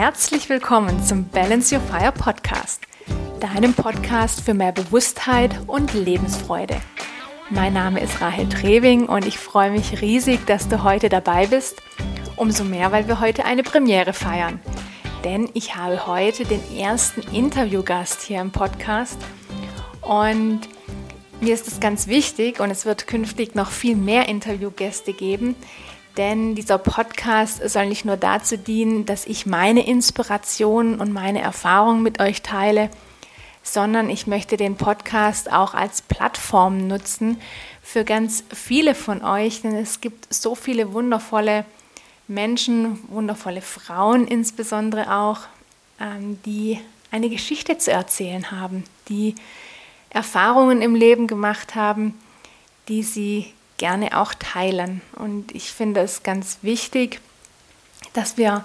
Herzlich willkommen zum Balance Your Fire Podcast, deinem Podcast für mehr Bewusstheit und Lebensfreude. Mein Name ist Rahel Trewing und ich freue mich riesig, dass du heute dabei bist. Umso mehr, weil wir heute eine Premiere feiern. Denn ich habe heute den ersten Interviewgast hier im Podcast und mir ist es ganz wichtig und es wird künftig noch viel mehr Interviewgäste geben, denn dieser Podcast soll nicht nur dazu dienen, dass ich meine Inspirationen und meine Erfahrungen mit euch teile, sondern ich möchte den Podcast auch als Plattform nutzen für ganz viele von euch, denn es gibt so viele wundervolle Menschen, wundervolle Frauen insbesondere auch, ähm, die eine Geschichte zu erzählen haben, die Erfahrungen im Leben gemacht haben, die sie gerne auch teilen. Und ich finde es ganz wichtig, dass wir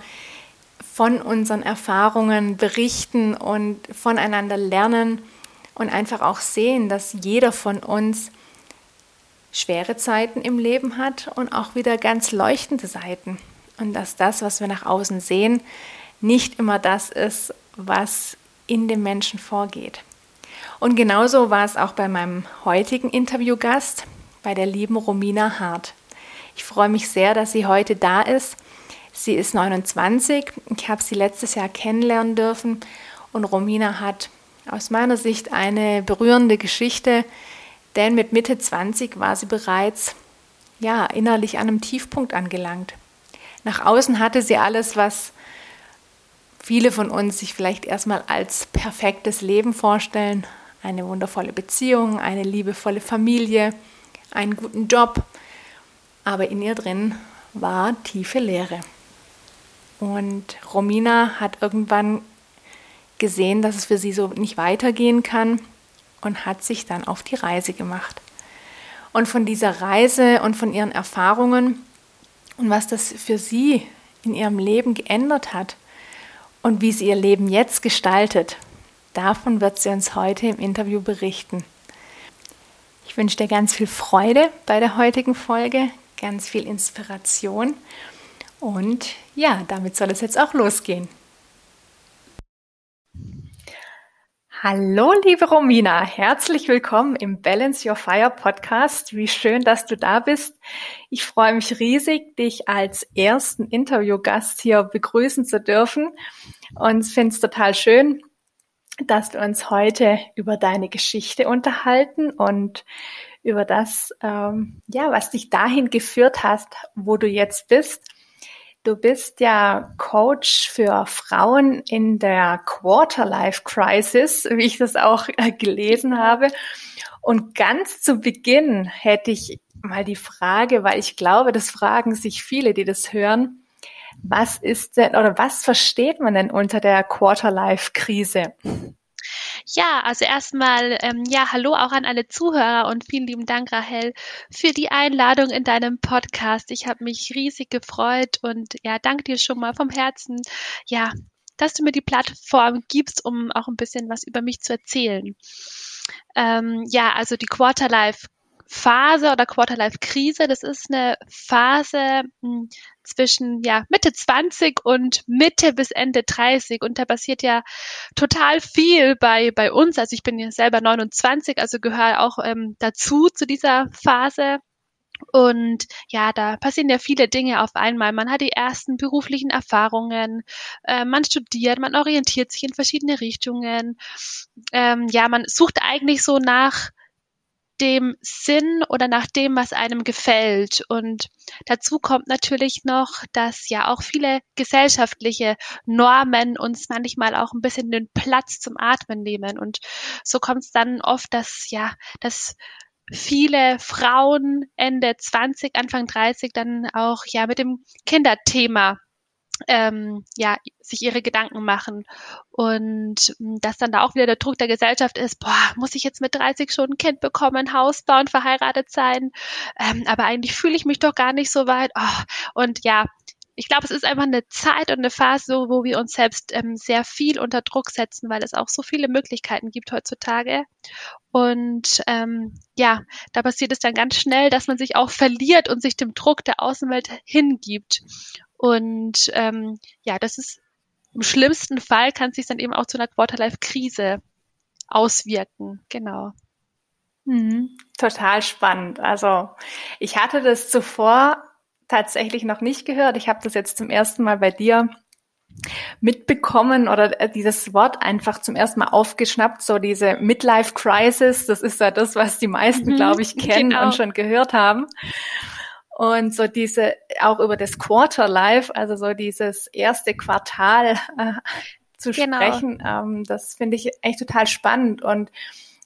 von unseren Erfahrungen berichten und voneinander lernen und einfach auch sehen, dass jeder von uns schwere Zeiten im Leben hat und auch wieder ganz leuchtende Seiten. Und dass das, was wir nach außen sehen, nicht immer das ist, was in dem Menschen vorgeht. Und genauso war es auch bei meinem heutigen Interviewgast bei der lieben Romina Hart. Ich freue mich sehr, dass sie heute da ist. Sie ist 29. Ich habe sie letztes Jahr kennenlernen dürfen und Romina hat aus meiner Sicht eine berührende Geschichte, denn mit Mitte 20 war sie bereits ja, innerlich an einem Tiefpunkt angelangt. Nach außen hatte sie alles, was viele von uns sich vielleicht erstmal als perfektes Leben vorstellen. Eine wundervolle Beziehung, eine liebevolle Familie, einen guten Job, aber in ihr drin war tiefe Leere. Und Romina hat irgendwann gesehen, dass es für sie so nicht weitergehen kann und hat sich dann auf die Reise gemacht. Und von dieser Reise und von ihren Erfahrungen und was das für sie in ihrem Leben geändert hat und wie sie ihr Leben jetzt gestaltet, davon wird sie uns heute im Interview berichten. Ich wünsche dir ganz viel Freude bei der heutigen Folge, ganz viel Inspiration und ja, damit soll es jetzt auch losgehen. Hallo, liebe Romina, herzlich willkommen im Balance Your Fire Podcast. Wie schön, dass du da bist. Ich freue mich riesig, dich als ersten Interviewgast hier begrüßen zu dürfen und finde es total schön, dass wir uns heute über deine Geschichte unterhalten und über das, ähm, ja, was dich dahin geführt hast, wo du jetzt bist. Du bist ja Coach für Frauen in der Quarterlife Crisis, wie ich das auch äh, gelesen habe. Und ganz zu Beginn hätte ich mal die Frage, weil ich glaube, das fragen sich viele, die das hören. Was ist denn oder was versteht man denn unter der Quarterlife-Krise? Ja, also erstmal, ähm, ja, hallo auch an alle Zuhörer und vielen lieben Dank, Rahel, für die Einladung in deinem Podcast. Ich habe mich riesig gefreut und ja, danke dir schon mal vom Herzen, ja, dass du mir die Plattform gibst, um auch ein bisschen was über mich zu erzählen. Ähm, ja, also die Quarterlife Phase oder Quarterlife-Krise. Das ist eine Phase hm, zwischen ja, Mitte 20 und Mitte bis Ende 30. Und da passiert ja total viel bei, bei uns. Also ich bin ja selber 29, also gehöre auch ähm, dazu zu dieser Phase. Und ja, da passieren ja viele Dinge auf einmal. Man hat die ersten beruflichen Erfahrungen, äh, man studiert, man orientiert sich in verschiedene Richtungen. Ähm, ja, man sucht eigentlich so nach dem Sinn oder nach dem, was einem gefällt. Und dazu kommt natürlich noch, dass ja auch viele gesellschaftliche Normen uns manchmal auch ein bisschen den Platz zum Atmen nehmen. Und so kommt es dann oft, dass ja, dass viele Frauen Ende 20, Anfang 30 dann auch ja mit dem Kinderthema ähm, ja, sich ihre Gedanken machen. Und hm, dass dann da auch wieder der Druck der Gesellschaft ist, boah, muss ich jetzt mit 30 schon ein Kind bekommen, Haus bauen, verheiratet sein? Ähm, aber eigentlich fühle ich mich doch gar nicht so weit. Oh, und ja, ich glaube, es ist einfach eine Zeit und eine Phase, wo wir uns selbst ähm, sehr viel unter Druck setzen, weil es auch so viele Möglichkeiten gibt heutzutage. Und ähm, ja, da passiert es dann ganz schnell, dass man sich auch verliert und sich dem Druck der Außenwelt hingibt. Und ähm, ja, das ist im schlimmsten Fall kann es sich dann eben auch zu einer Quarterlife-Krise auswirken. Genau. Mhm. Total spannend. Also ich hatte das zuvor tatsächlich noch nicht gehört. Ich habe das jetzt zum ersten Mal bei dir mitbekommen oder äh, dieses Wort einfach zum ersten Mal aufgeschnappt, so diese Midlife Crisis, das ist ja das, was die meisten, mhm, glaube ich, kennen genau. und schon gehört haben. Und so diese, auch über das Quarter Life, also so dieses erste Quartal äh, zu genau. sprechen, ähm, das finde ich echt total spannend und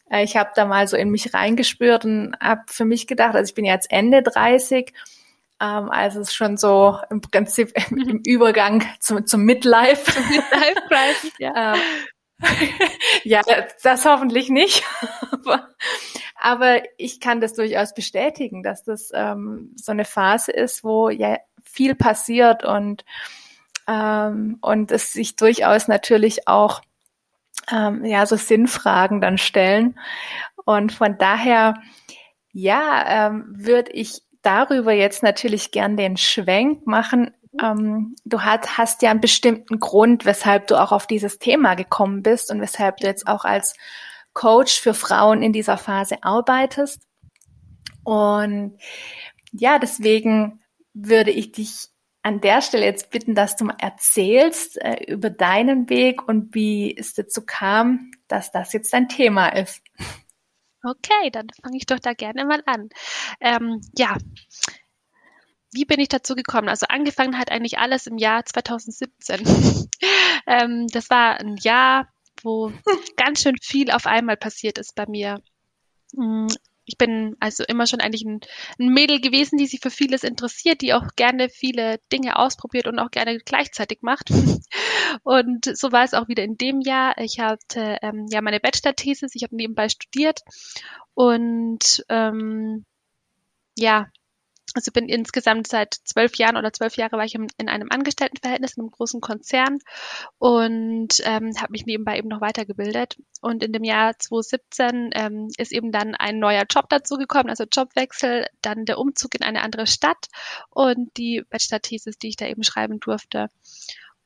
äh, ich habe da mal so in mich reingespürt und habe für mich gedacht, also ich bin jetzt Ende 30, ähm, also es ist schon so im Prinzip im, im Übergang zum, zum Midlife. Zum Midlife Crisis, ja. ähm, ja, das hoffentlich nicht. aber, aber ich kann das durchaus bestätigen, dass das ähm, so eine Phase ist, wo ja viel passiert und ähm, und es sich durchaus natürlich auch ähm, ja so Sinnfragen dann stellen. Und von daher ja ähm, würde ich darüber jetzt natürlich gern den Schwenk machen. Ähm, du hast, hast ja einen bestimmten Grund, weshalb du auch auf dieses Thema gekommen bist und weshalb du jetzt auch als Coach für Frauen in dieser Phase arbeitest. Und ja, deswegen würde ich dich an der Stelle jetzt bitten, dass du mal erzählst äh, über deinen Weg und wie es dazu kam, dass das jetzt dein Thema ist. Okay, dann fange ich doch da gerne mal an. Ähm, ja, wie bin ich dazu gekommen? Also angefangen hat eigentlich alles im Jahr 2017. ähm, das war ein Jahr, wo ganz schön viel auf einmal passiert ist bei mir. Mm, ich bin also immer schon eigentlich ein, ein, Mädel gewesen, die sich für vieles interessiert, die auch gerne viele Dinge ausprobiert und auch gerne gleichzeitig macht. Und so war es auch wieder in dem Jahr. Ich hatte ähm, ja meine Bachelor-Thesis, ich habe nebenbei studiert und ähm, ja, also bin insgesamt seit zwölf Jahren oder zwölf Jahre war ich in, in einem Angestelltenverhältnis in einem großen Konzern und ähm, habe mich nebenbei eben noch weitergebildet. Und in dem Jahr 2017 ähm, ist eben dann ein neuer Job dazugekommen, also Jobwechsel, dann der Umzug in eine andere Stadt und die Bachelor-Thesis, die ich da eben schreiben durfte.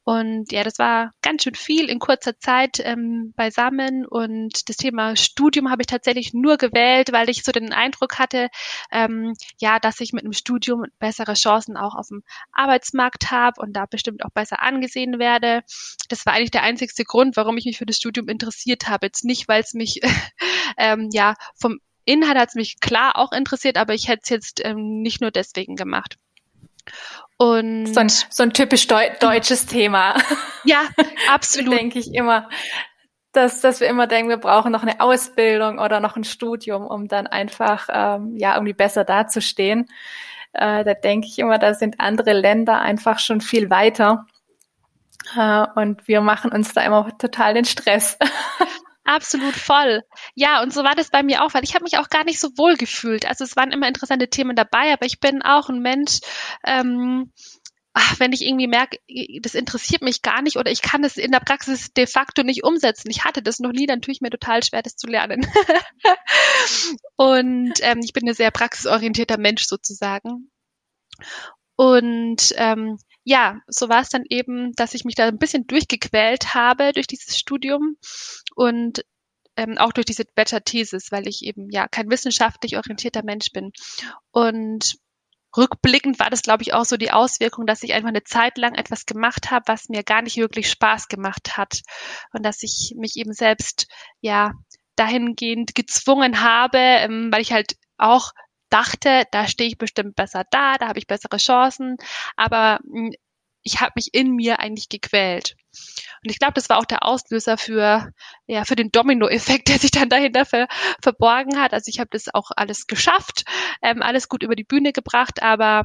Und ja, das war ganz schön viel in kurzer Zeit ähm, beisammen. Und das Thema Studium habe ich tatsächlich nur gewählt, weil ich so den Eindruck hatte, ähm, ja, dass ich mit einem Studium bessere Chancen auch auf dem Arbeitsmarkt habe und da bestimmt auch besser angesehen werde. Das war eigentlich der einzigste Grund, warum ich mich für das Studium interessiert habe. Jetzt nicht, weil es mich ähm, ja vom Inhalt hat es mich klar auch interessiert, aber ich hätte es jetzt ähm, nicht nur deswegen gemacht. Und so ein, so ein typisch Deu deutsches Thema. Ja, absolut. Denke ich immer, dass, dass wir immer denken, wir brauchen noch eine Ausbildung oder noch ein Studium, um dann einfach ähm, ja irgendwie besser dazustehen. Äh, da denke ich immer, da sind andere Länder einfach schon viel weiter. Äh, und wir machen uns da immer total den Stress. Absolut voll. Ja, und so war das bei mir auch, weil ich habe mich auch gar nicht so wohl gefühlt. Also es waren immer interessante Themen dabei, aber ich bin auch ein Mensch, ähm, ach, wenn ich irgendwie merke, das interessiert mich gar nicht oder ich kann es in der Praxis de facto nicht umsetzen. Ich hatte das noch nie, dann tue ich mir total schwer, das zu lernen. und ähm, ich bin ein sehr praxisorientierter Mensch sozusagen. Und ähm, ja, so war es dann eben, dass ich mich da ein bisschen durchgequält habe durch dieses Studium und ähm, auch durch diese Bachelor-Thesis, weil ich eben ja kein wissenschaftlich orientierter Mensch bin. Und rückblickend war das, glaube ich, auch so die Auswirkung, dass ich einfach eine Zeit lang etwas gemacht habe, was mir gar nicht wirklich Spaß gemacht hat. Und dass ich mich eben selbst, ja, dahingehend gezwungen habe, ähm, weil ich halt auch dachte, da stehe ich bestimmt besser da, da habe ich bessere Chancen, aber hm, ich habe mich in mir eigentlich gequält. Und ich glaube, das war auch der Auslöser für, ja, für den Domino-Effekt, der sich dann dahinter ver verborgen hat. Also ich habe das auch alles geschafft, ähm, alles gut über die Bühne gebracht, aber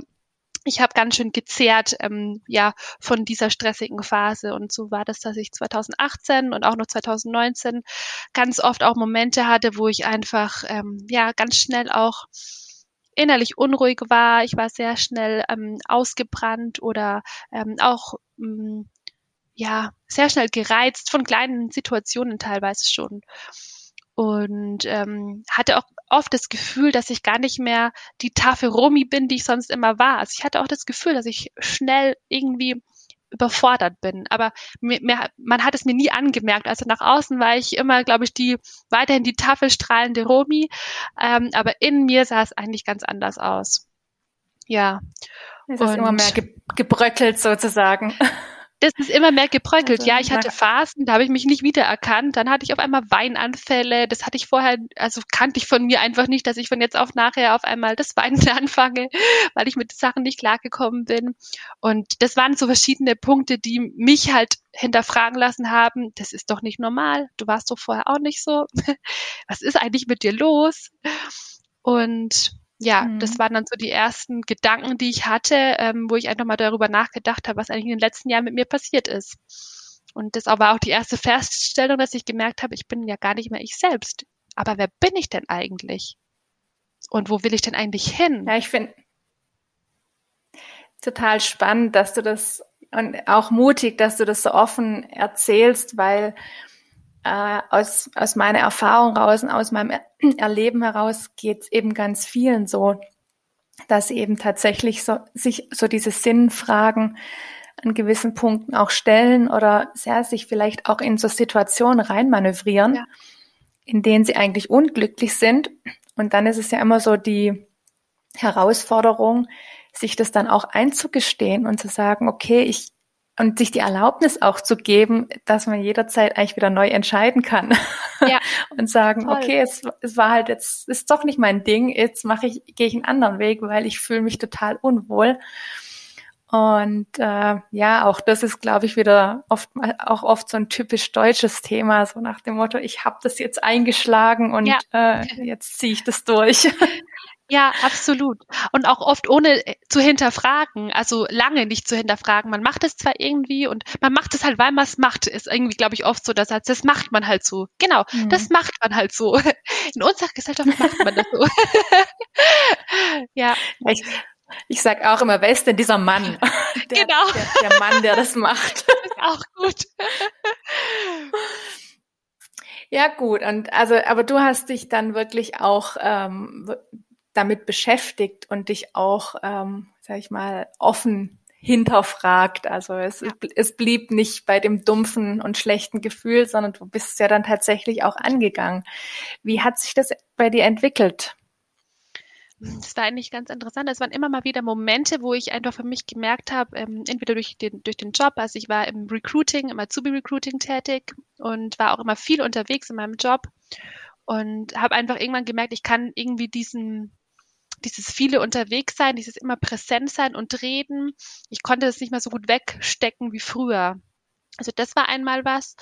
ich habe ganz schön gezehrt, ähm, ja, von dieser stressigen Phase. Und so war das, dass ich 2018 und auch noch 2019 ganz oft auch Momente hatte, wo ich einfach, ähm, ja, ganz schnell auch innerlich unruhig war. Ich war sehr schnell ähm, ausgebrannt oder ähm, auch ähm, ja sehr schnell gereizt von kleinen Situationen teilweise schon und ähm, hatte auch oft das Gefühl, dass ich gar nicht mehr die Tafel Romi bin, die ich sonst immer war. Also ich hatte auch das Gefühl, dass ich schnell irgendwie überfordert bin. Aber mir, mir, man hat es mir nie angemerkt. Also nach außen war ich immer, glaube ich, die weiterhin die tafelstrahlende Romi, ähm, aber in mir sah es eigentlich ganz anders aus. Ja. Es ist immer mehr ge gebröckelt sozusagen. das ist immer mehr gebröckelt. Also, ja, ich hatte Phasen, da habe ich mich nicht wiedererkannt. Dann hatte ich auf einmal Weinanfälle. Das hatte ich vorher, also kannte ich von mir einfach nicht, dass ich von jetzt auf nachher auf einmal das Weinen anfange, weil ich mit Sachen nicht klargekommen bin. Und das waren so verschiedene Punkte, die mich halt hinterfragen lassen haben. Das ist doch nicht normal. Du warst doch vorher auch nicht so. Was ist eigentlich mit dir los? Und ja, mhm. das waren dann so die ersten Gedanken, die ich hatte, ähm, wo ich einfach mal darüber nachgedacht habe, was eigentlich in den letzten Jahren mit mir passiert ist. Und das war auch die erste Feststellung, dass ich gemerkt habe, ich bin ja gar nicht mehr ich selbst. Aber wer bin ich denn eigentlich? Und wo will ich denn eigentlich hin? Ja, ich finde total spannend, dass du das und auch mutig, dass du das so offen erzählst, weil äh, aus, aus meiner Erfahrung raus und aus meinem Erleben heraus geht es eben ganz vielen so, dass eben tatsächlich so, sich so diese Sinnfragen an gewissen Punkten auch stellen oder sehr sich vielleicht auch in so Situationen reinmanövrieren, ja. in denen sie eigentlich unglücklich sind. Und dann ist es ja immer so die Herausforderung, sich das dann auch einzugestehen und zu sagen, okay, ich, und sich die Erlaubnis auch zu geben, dass man jederzeit eigentlich wieder neu entscheiden kann ja. und sagen, Toll. okay, es, es war halt jetzt ist doch nicht mein Ding, jetzt mache ich gehe ich einen anderen Weg, weil ich fühle mich total unwohl. Und äh, ja, auch das ist, glaube ich, wieder oft auch oft so ein typisch deutsches Thema, so nach dem Motto, ich habe das jetzt eingeschlagen und ja. äh, jetzt ziehe ich das durch. Ja, absolut. Und auch oft ohne äh, zu hinterfragen, also lange nicht zu hinterfragen. Man macht es zwar irgendwie und man macht es halt, weil man es macht, ist irgendwie, glaube ich, oft so der Satz, das macht man halt so. Genau, mhm. das macht man halt so. In unserer Gesellschaft macht man das so. ja. Ich, ich sag auch immer, wer ist denn dieser Mann? Der, genau. Der, der Mann, der das macht. Das ist auch gut. Ja, gut. Und also, aber du hast dich dann wirklich auch ähm, damit beschäftigt und dich auch, ähm, sag ich mal, offen hinterfragt. Also es, ja. es blieb nicht bei dem dumpfen und schlechten Gefühl, sondern du bist es ja dann tatsächlich auch angegangen. Wie hat sich das bei dir entwickelt? Das war eigentlich ganz interessant. Es waren immer mal wieder Momente, wo ich einfach für mich gemerkt habe, ähm, entweder durch den, durch den Job, also ich war im Recruiting, im Azubi-Recruiting tätig und war auch immer viel unterwegs in meinem Job und habe einfach irgendwann gemerkt, ich kann irgendwie diesen dieses viele unterwegs sein, dieses immer präsent sein und reden. Ich konnte das nicht mehr so gut wegstecken wie früher. Also das war einmal was.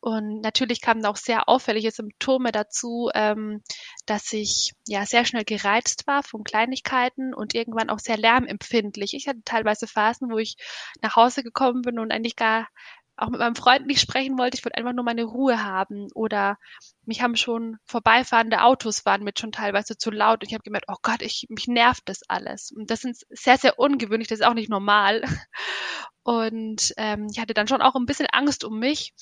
Und natürlich kamen auch sehr auffällige Symptome dazu, ähm, dass ich ja sehr schnell gereizt war von Kleinigkeiten und irgendwann auch sehr lärmempfindlich. Ich hatte teilweise Phasen, wo ich nach Hause gekommen bin und eigentlich gar auch mit meinem Freund nicht sprechen wollte, ich wollte einfach nur meine Ruhe haben. Oder mich haben schon vorbeifahrende Autos waren mit schon teilweise zu laut und ich habe gemerkt, oh Gott, ich, mich nervt das alles. Und das ist sehr, sehr ungewöhnlich, das ist auch nicht normal. Und ähm, ich hatte dann schon auch ein bisschen Angst um mich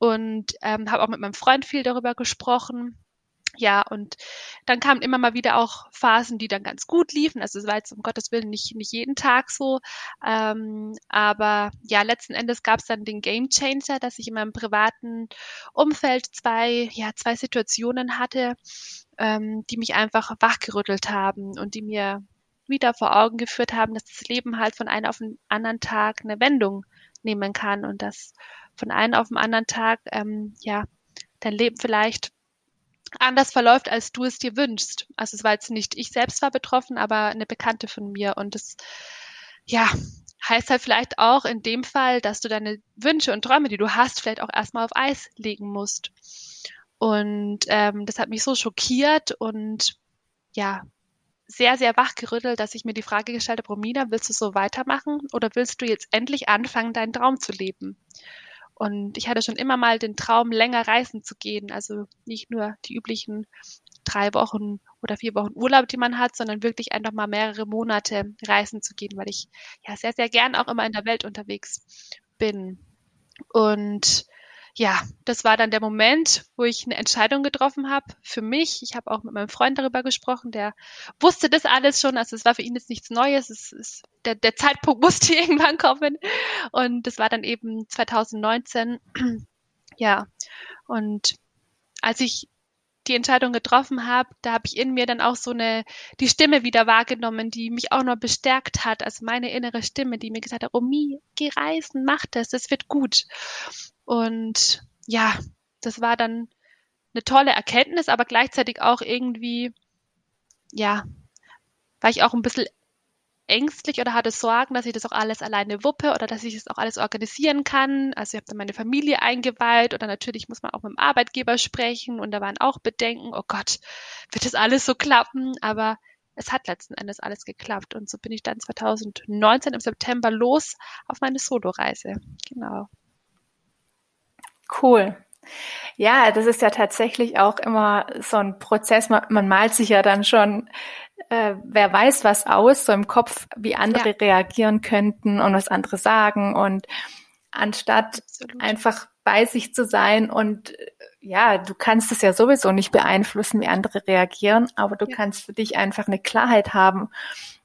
und ähm, habe auch mit meinem Freund viel darüber gesprochen ja, und dann kamen immer mal wieder auch Phasen, die dann ganz gut liefen. Also es war jetzt um Gottes Willen nicht, nicht jeden Tag so. Ähm, aber ja, letzten Endes gab es dann den Game Changer, dass ich in meinem privaten Umfeld zwei, ja, zwei Situationen hatte, ähm, die mich einfach wachgerüttelt haben und die mir wieder vor Augen geführt haben, dass das Leben halt von einem auf den anderen Tag eine Wendung nehmen kann und dass von einem auf den anderen Tag ähm, ja dein Leben vielleicht anders verläuft, als du es dir wünschst. Also es war jetzt nicht ich selbst war betroffen, aber eine Bekannte von mir. Und das, ja, heißt halt vielleicht auch in dem Fall, dass du deine Wünsche und Träume, die du hast, vielleicht auch erstmal auf Eis legen musst. Und ähm, das hat mich so schockiert und ja, sehr, sehr wachgerüttelt, dass ich mir die Frage gestellt habe, Romina, willst du so weitermachen oder willst du jetzt endlich anfangen, deinen Traum zu leben? Und ich hatte schon immer mal den Traum, länger reisen zu gehen. Also nicht nur die üblichen drei Wochen oder vier Wochen Urlaub, die man hat, sondern wirklich einfach mal mehrere Monate reisen zu gehen, weil ich ja sehr, sehr gern auch immer in der Welt unterwegs bin. Und ja, das war dann der Moment, wo ich eine Entscheidung getroffen habe für mich. Ich habe auch mit meinem Freund darüber gesprochen, der wusste das alles schon. Also es war für ihn jetzt nichts Neues. Es ist, der, der Zeitpunkt musste irgendwann kommen. Und das war dann eben 2019. ja, und als ich die Entscheidung getroffen habe, da habe ich in mir dann auch so eine, die Stimme wieder wahrgenommen, die mich auch noch bestärkt hat, also meine innere Stimme, die mir gesagt hat, Romy, geh reisen, mach das, das wird gut. Und ja, das war dann eine tolle Erkenntnis, aber gleichzeitig auch irgendwie, ja, war ich auch ein bisschen ängstlich oder hatte Sorgen, dass ich das auch alles alleine wuppe oder dass ich das auch alles organisieren kann. Also ich habe dann meine Familie eingeweiht oder natürlich muss man auch mit dem Arbeitgeber sprechen und da waren auch Bedenken, oh Gott, wird das alles so klappen? Aber es hat letzten Endes alles geklappt und so bin ich dann 2019 im September los auf meine Soloreise. Genau. Cool. Ja, das ist ja tatsächlich auch immer so ein Prozess. Man, man malt sich ja dann schon, äh, wer weiß was aus, so im Kopf, wie andere ja. reagieren könnten und was andere sagen. Und anstatt Absolut. einfach bei sich zu sein und äh, ja, du kannst es ja sowieso nicht beeinflussen, wie andere reagieren, aber du ja. kannst für dich einfach eine Klarheit haben.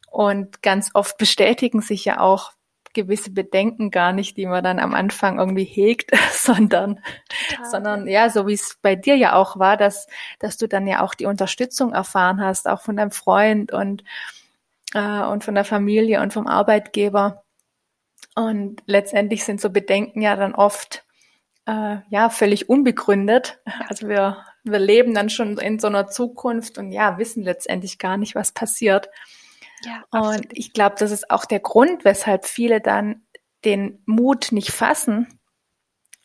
Und ganz oft bestätigen sich ja auch gewisse Bedenken gar nicht, die man dann am Anfang irgendwie hegt, sondern, ja. sondern ja, so wie es bei dir ja auch war, dass, dass du dann ja auch die Unterstützung erfahren hast, auch von deinem Freund und, äh, und von der Familie und vom Arbeitgeber. Und letztendlich sind so Bedenken ja dann oft äh, ja völlig unbegründet. Also wir, wir leben dann schon in so einer Zukunft und ja, wissen letztendlich gar nicht, was passiert. Ja, und ich glaube, das ist auch der Grund, weshalb viele dann den Mut nicht fassen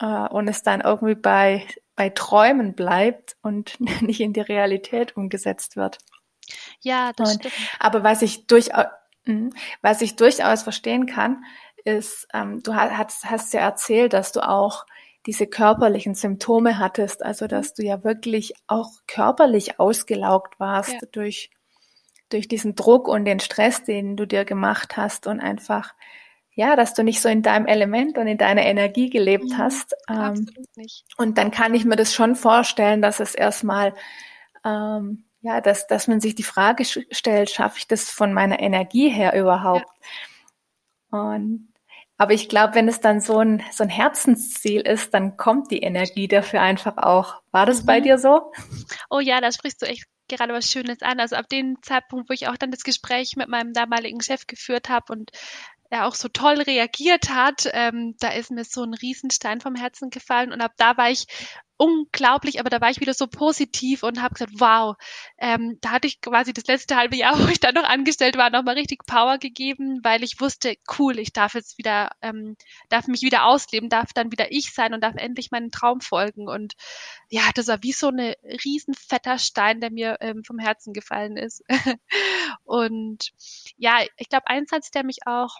äh, und es dann irgendwie bei, bei Träumen bleibt und nicht in die Realität umgesetzt wird. Ja, das und, stimmt. Aber was ich durchaus, hm, was ich durchaus verstehen kann, ist, ähm, du hast, hast ja erzählt, dass du auch diese körperlichen Symptome hattest, also dass du ja wirklich auch körperlich ausgelaugt warst ja. durch durch diesen Druck und den Stress, den du dir gemacht hast und einfach, ja, dass du nicht so in deinem Element und in deiner Energie gelebt mhm, hast. Ähm, nicht. Und dann kann ich mir das schon vorstellen, dass es erstmal, ähm, ja, dass, dass man sich die Frage stellt, schaffe ich das von meiner Energie her überhaupt? Ja. Und aber ich glaube, wenn es dann so ein, so ein Herzensziel ist, dann kommt die Energie dafür einfach auch. War das mhm. bei dir so? Oh ja, da sprichst du echt gerade was Schönes an. Also ab dem Zeitpunkt, wo ich auch dann das Gespräch mit meinem damaligen Chef geführt habe und er auch so toll reagiert hat, ähm, da ist mir so ein Riesenstein vom Herzen gefallen und ab da war ich unglaublich, aber da war ich wieder so positiv und habe gesagt, wow, ähm, da hatte ich quasi das letzte halbe Jahr, wo ich dann noch angestellt war, nochmal richtig Power gegeben, weil ich wusste, cool, ich darf jetzt wieder, ähm, darf mich wieder ausleben, darf dann wieder ich sein und darf endlich meinen Traum folgen. Und ja, das war wie so eine riesen fetter Stein, der mir ähm, vom Herzen gefallen ist. und ja, ich glaube, ein Satz, der mich auch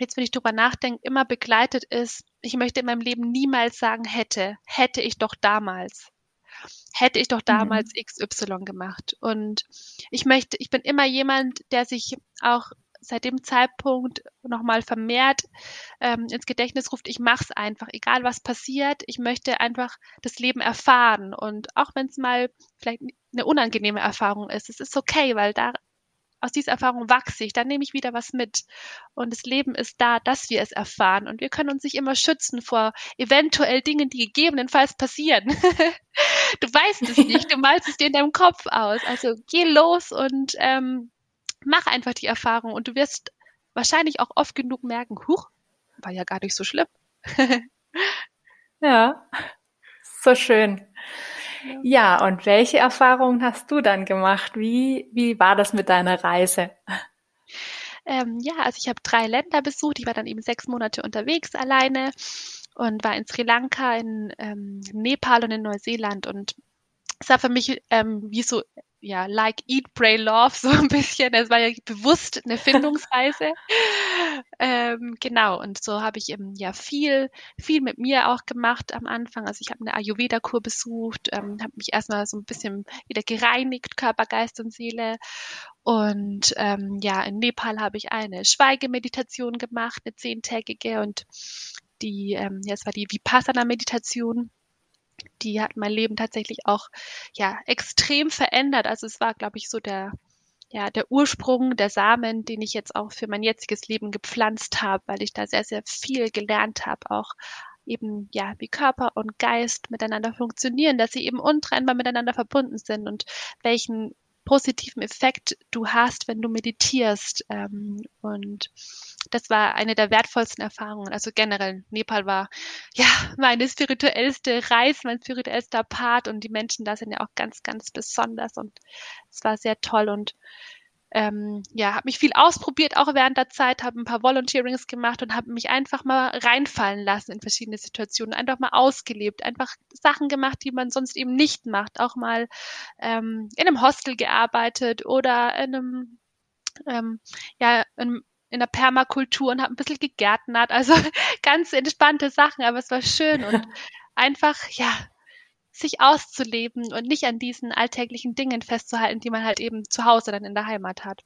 jetzt, wenn ich drüber nachdenke, immer begleitet ist, ich möchte in meinem Leben niemals sagen, hätte, hätte ich doch damals. Hätte ich doch damals mhm. XY gemacht. Und ich möchte, ich bin immer jemand, der sich auch seit dem Zeitpunkt nochmal vermehrt ähm, ins Gedächtnis ruft, ich mache es einfach, egal was passiert, ich möchte einfach das Leben erfahren. Und auch wenn es mal vielleicht eine unangenehme Erfahrung ist, es ist okay, weil da aus dieser Erfahrung wachse ich, dann nehme ich wieder was mit. Und das Leben ist da, dass wir es erfahren. Und wir können uns nicht immer schützen vor eventuell Dingen, die gegebenenfalls passieren. du weißt es nicht, du malst es dir in deinem Kopf aus. Also geh los und ähm, mach einfach die Erfahrung. Und du wirst wahrscheinlich auch oft genug merken, huch, war ja gar nicht so schlimm. ja, so schön. Ja, und welche Erfahrungen hast du dann gemacht? Wie, wie war das mit deiner Reise? Ähm, ja, also ich habe drei Länder besucht. Ich war dann eben sechs Monate unterwegs alleine und war in Sri Lanka, in ähm, Nepal und in Neuseeland. Und es war für mich ähm, wie so ja, like Eat, Pray, Love, so ein bisschen. Es war ja bewusst eine Findungsreise. ähm, genau, und so habe ich eben ja viel, viel mit mir auch gemacht am Anfang. Also ich habe eine Ayurveda-Kur besucht, ähm, habe mich erstmal so ein bisschen wieder gereinigt, Körper, Geist und Seele. Und ähm, ja, in Nepal habe ich eine Schweigemeditation gemacht, eine zehntägige und die, ähm, ja, es war die Vipassana-Meditation. Die hat mein Leben tatsächlich auch ja extrem verändert. Also es war, glaube ich, so der ja, der Ursprung der Samen, den ich jetzt auch für mein jetziges Leben gepflanzt habe, weil ich da sehr, sehr viel gelernt habe, auch eben, ja, wie Körper und Geist miteinander funktionieren, dass sie eben untrennbar miteinander verbunden sind und welchen positiven Effekt du hast, wenn du meditierst. Ähm, und das war eine der wertvollsten Erfahrungen. Also generell, Nepal war ja meine spirituellste Reise, mein spirituellster Part und die Menschen da sind ja auch ganz, ganz besonders und es war sehr toll und ähm, ja, habe mich viel ausprobiert, auch während der Zeit, habe ein paar Volunteerings gemacht und habe mich einfach mal reinfallen lassen in verschiedene Situationen, einfach mal ausgelebt, einfach Sachen gemacht, die man sonst eben nicht macht, auch mal ähm, in einem Hostel gearbeitet oder in einem ähm, ja, in, in der Permakultur und habe ein bisschen gegärtnert, also ganz entspannte Sachen, aber es war schön und einfach, ja, sich auszuleben und nicht an diesen alltäglichen Dingen festzuhalten, die man halt eben zu Hause dann in der Heimat hat,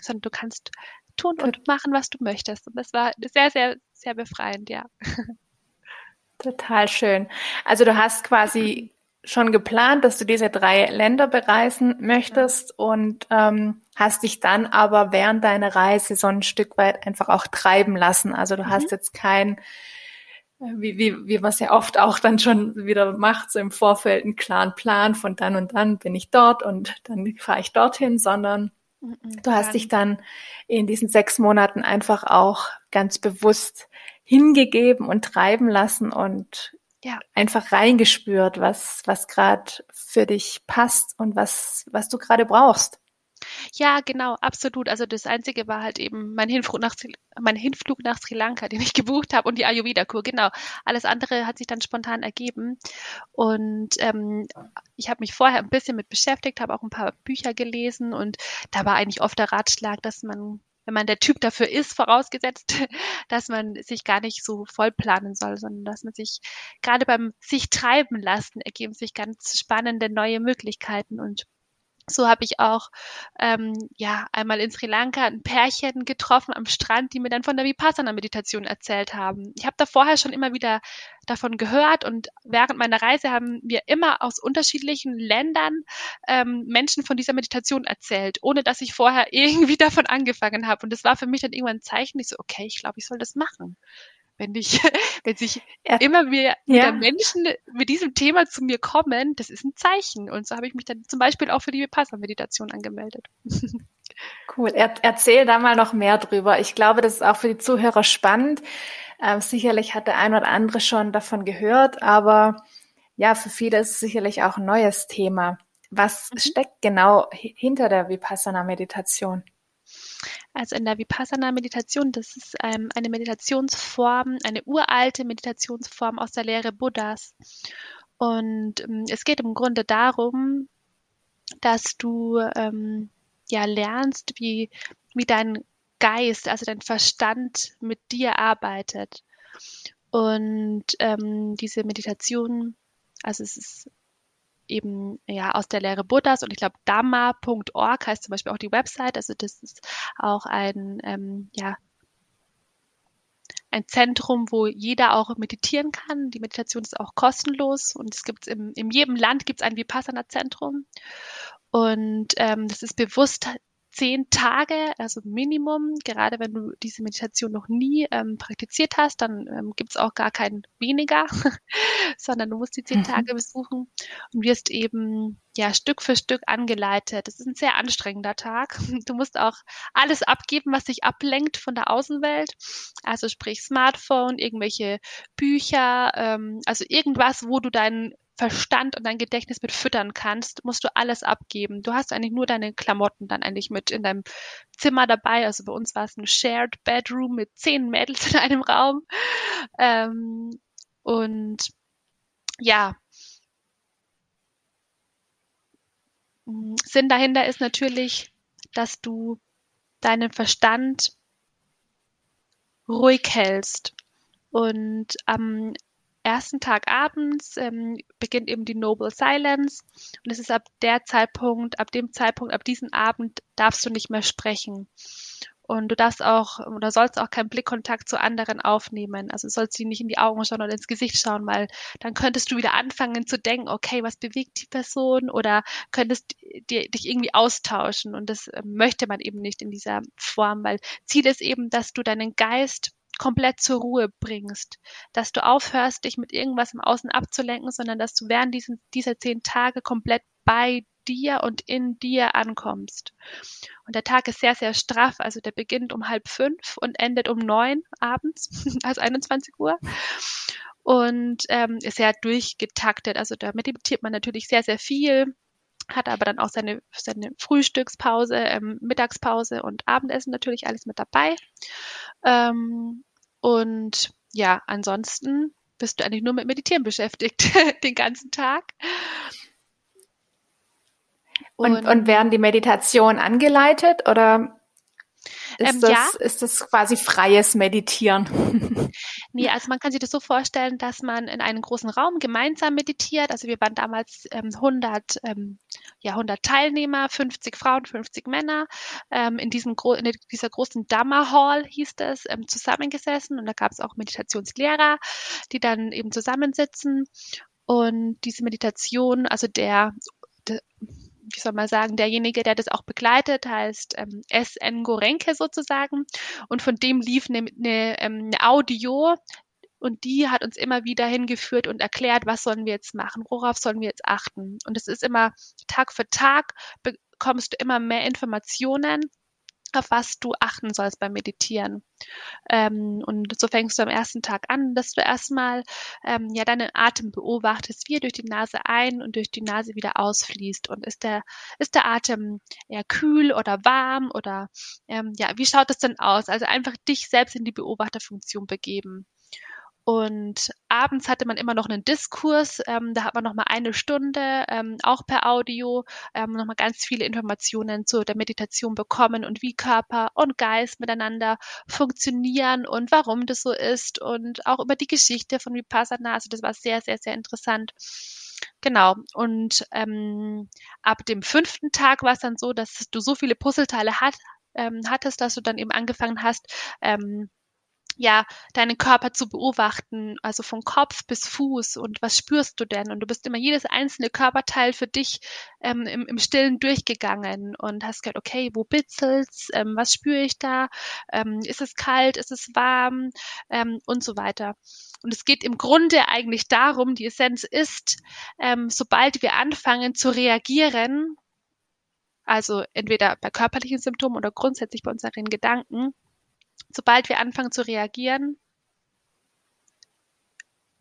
sondern du kannst tun und machen, was du möchtest. Und das war sehr, sehr, sehr befreiend, ja. Total schön. Also du hast quasi schon geplant, dass du diese drei Länder bereisen möchtest und ähm, hast dich dann aber während deiner Reise so ein Stück weit einfach auch treiben lassen. Also du mhm. hast jetzt kein wie, wie, wie man es ja oft auch dann schon wieder macht, so im Vorfeld einen klaren Plan von dann und dann bin ich dort und dann fahre ich dorthin, sondern mhm, du hast dich dann in diesen sechs Monaten einfach auch ganz bewusst hingegeben und treiben lassen und ja. einfach reingespürt, was, was gerade für dich passt und was, was du gerade brauchst. Ja, genau, absolut. Also das Einzige war halt eben mein Hinflug nach, mein Hinflug nach Sri Lanka, den ich gebucht habe und die Ayurveda-Kur, genau. Alles andere hat sich dann spontan ergeben. Und ähm, ich habe mich vorher ein bisschen mit beschäftigt, habe auch ein paar Bücher gelesen und da war eigentlich oft der Ratschlag, dass man wenn man der Typ dafür ist, vorausgesetzt, dass man sich gar nicht so voll planen soll, sondern dass man sich gerade beim sich treiben lassen ergeben sich ganz spannende neue Möglichkeiten und so habe ich auch ähm, ja einmal in Sri Lanka ein Pärchen getroffen am Strand, die mir dann von der Vipassana-Meditation erzählt haben. Ich habe da vorher schon immer wieder davon gehört und während meiner Reise haben mir immer aus unterschiedlichen Ländern ähm, Menschen von dieser Meditation erzählt, ohne dass ich vorher irgendwie davon angefangen habe. Und das war für mich dann irgendwann ein Zeichen, ich so, okay, ich glaube, ich soll das machen wenn ich, wenn sich ja. immer mehr ja. Menschen mit diesem Thema zu mir kommen, das ist ein Zeichen. Und so habe ich mich dann zum Beispiel auch für die Vipassana-Meditation angemeldet. Cool. Er, erzähl da mal noch mehr drüber. Ich glaube, das ist auch für die Zuhörer spannend. Ähm, sicherlich hat der ein oder andere schon davon gehört, aber ja, für viele ist es sicherlich auch ein neues Thema. Was mhm. steckt genau hinter der Vipassana-Meditation? Also in der Vipassana-Meditation, das ist ähm, eine Meditationsform, eine uralte Meditationsform aus der Lehre Buddhas. Und ähm, es geht im Grunde darum, dass du ähm, ja lernst, wie, wie dein Geist, also dein Verstand mit dir arbeitet. Und ähm, diese Meditation, also es ist eben ja aus der Lehre Buddhas und ich glaube dhamma.org heißt zum Beispiel auch die Website. Also das ist auch ein ähm, ja ein Zentrum, wo jeder auch meditieren kann. Die Meditation ist auch kostenlos und es gibt im, in jedem Land gibt es ein Vipassana-Zentrum. Und ähm, das ist bewusst zehn Tage, also Minimum. Gerade wenn du diese Meditation noch nie ähm, praktiziert hast, dann ähm, gibt auch gar kein weniger, sondern du musst die zehn mhm. Tage besuchen und wirst eben ja Stück für Stück angeleitet. Das ist ein sehr anstrengender Tag. Du musst auch alles abgeben, was dich ablenkt von der Außenwelt. Also sprich Smartphone, irgendwelche Bücher, ähm, also irgendwas, wo du deinen Verstand und dein Gedächtnis mit füttern kannst, musst du alles abgeben. Du hast eigentlich nur deine Klamotten dann eigentlich mit in deinem Zimmer dabei. Also bei uns war es ein Shared Bedroom mit zehn Mädels in einem Raum. Ähm, und ja, Sinn dahinter ist natürlich, dass du deinen Verstand ruhig hältst und am ersten Tag abends ähm, beginnt eben die Noble Silence und es ist ab der Zeitpunkt, ab dem Zeitpunkt, ab diesem Abend darfst du nicht mehr sprechen. Und du darfst auch oder sollst auch keinen Blickkontakt zu anderen aufnehmen. Also sollst sie nicht in die Augen schauen oder ins Gesicht schauen, weil dann könntest du wieder anfangen zu denken, okay, was bewegt die Person oder könntest dir, dich irgendwie austauschen. Und das ähm, möchte man eben nicht in dieser Form, weil Ziel ist eben, dass du deinen Geist komplett zur Ruhe bringst, dass du aufhörst, dich mit irgendwas im Außen abzulenken, sondern dass du während diesen, dieser zehn Tage komplett bei dir und in dir ankommst. Und der Tag ist sehr, sehr straff. Also der beginnt um halb fünf und endet um neun abends, also 21 Uhr. Und ähm, ist sehr durchgetaktet. Also da meditiert man natürlich sehr, sehr viel hat aber dann auch seine, seine Frühstückspause, ähm, Mittagspause und Abendessen natürlich alles mit dabei. Ähm, und ja, ansonsten bist du eigentlich nur mit Meditieren beschäftigt den ganzen Tag. Und, und, und werden die Meditationen angeleitet oder ist, ähm, das, ja. ist das quasi freies Meditieren? nee, also man kann sich das so vorstellen, dass man in einem großen Raum gemeinsam meditiert. Also wir waren damals ähm, 100, ähm, ja, 100 Teilnehmer, 50 Frauen, 50 Männer, ähm, in, diesem Gro in dieser großen Dhamma Hall hieß es, ähm, zusammengesessen. Und da gab es auch Meditationslehrer, die dann eben zusammensitzen. Und diese Meditation, also der, der wie soll man sagen, derjenige, der das auch begleitet, heißt ähm, S.N. Gorenke sozusagen. Und von dem lief eine, eine, ähm, eine Audio, und die hat uns immer wieder hingeführt und erklärt, was sollen wir jetzt machen, worauf sollen wir jetzt achten. Und es ist immer Tag für Tag bekommst du immer mehr Informationen auf was du achten sollst beim Meditieren. Ähm, und so fängst du am ersten Tag an, dass du erstmal ähm, ja deinen Atem beobachtest, wie er durch die Nase ein und durch die Nase wieder ausfließt. Und ist der, ist der Atem eher kühl oder warm oder ähm, ja, wie schaut es denn aus? Also einfach dich selbst in die Beobachterfunktion begeben. Und abends hatte man immer noch einen Diskurs, ähm, da hat man noch mal eine Stunde, ähm, auch per Audio, ähm, noch mal ganz viele Informationen zu der Meditation bekommen und wie Körper und Geist miteinander funktionieren und warum das so ist und auch über die Geschichte von Vipassana. Also das war sehr, sehr, sehr interessant. Genau. Und ähm, ab dem fünften Tag war es dann so, dass du so viele Puzzleteile hat, ähm, hattest, dass du dann eben angefangen hast, ähm, ja, deinen Körper zu beobachten, also von Kopf bis Fuß und was spürst du denn? Und du bist immer jedes einzelne Körperteil für dich ähm, im, im Stillen durchgegangen und hast gesagt, okay, wo bitzelt's? Ähm, was spüre ich da? Ähm, ist es kalt? Ist es warm? Ähm, und so weiter. Und es geht im Grunde eigentlich darum, die Essenz ist, ähm, sobald wir anfangen zu reagieren, also entweder bei körperlichen Symptomen oder grundsätzlich bei unseren Gedanken, sobald wir anfangen zu reagieren,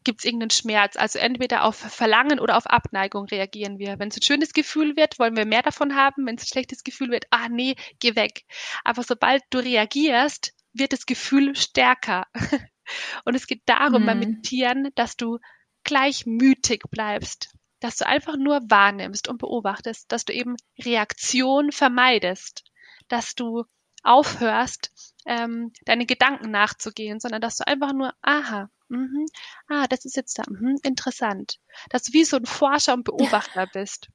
gibt es irgendeinen Schmerz. Also entweder auf Verlangen oder auf Abneigung reagieren wir. Wenn es ein schönes Gefühl wird, wollen wir mehr davon haben. Wenn es ein schlechtes Gefühl wird, ah nee, geh weg. Aber sobald du reagierst, wird das Gefühl stärker. Und es geht darum mhm. beim Meditieren, dass du gleichmütig bleibst, dass du einfach nur wahrnimmst und beobachtest, dass du eben Reaktion vermeidest, dass du aufhörst, ähm, deine Gedanken nachzugehen, sondern dass du einfach nur, aha, mh, ah, das ist jetzt da, mh, interessant. Dass du wie so ein Forscher und Beobachter bist.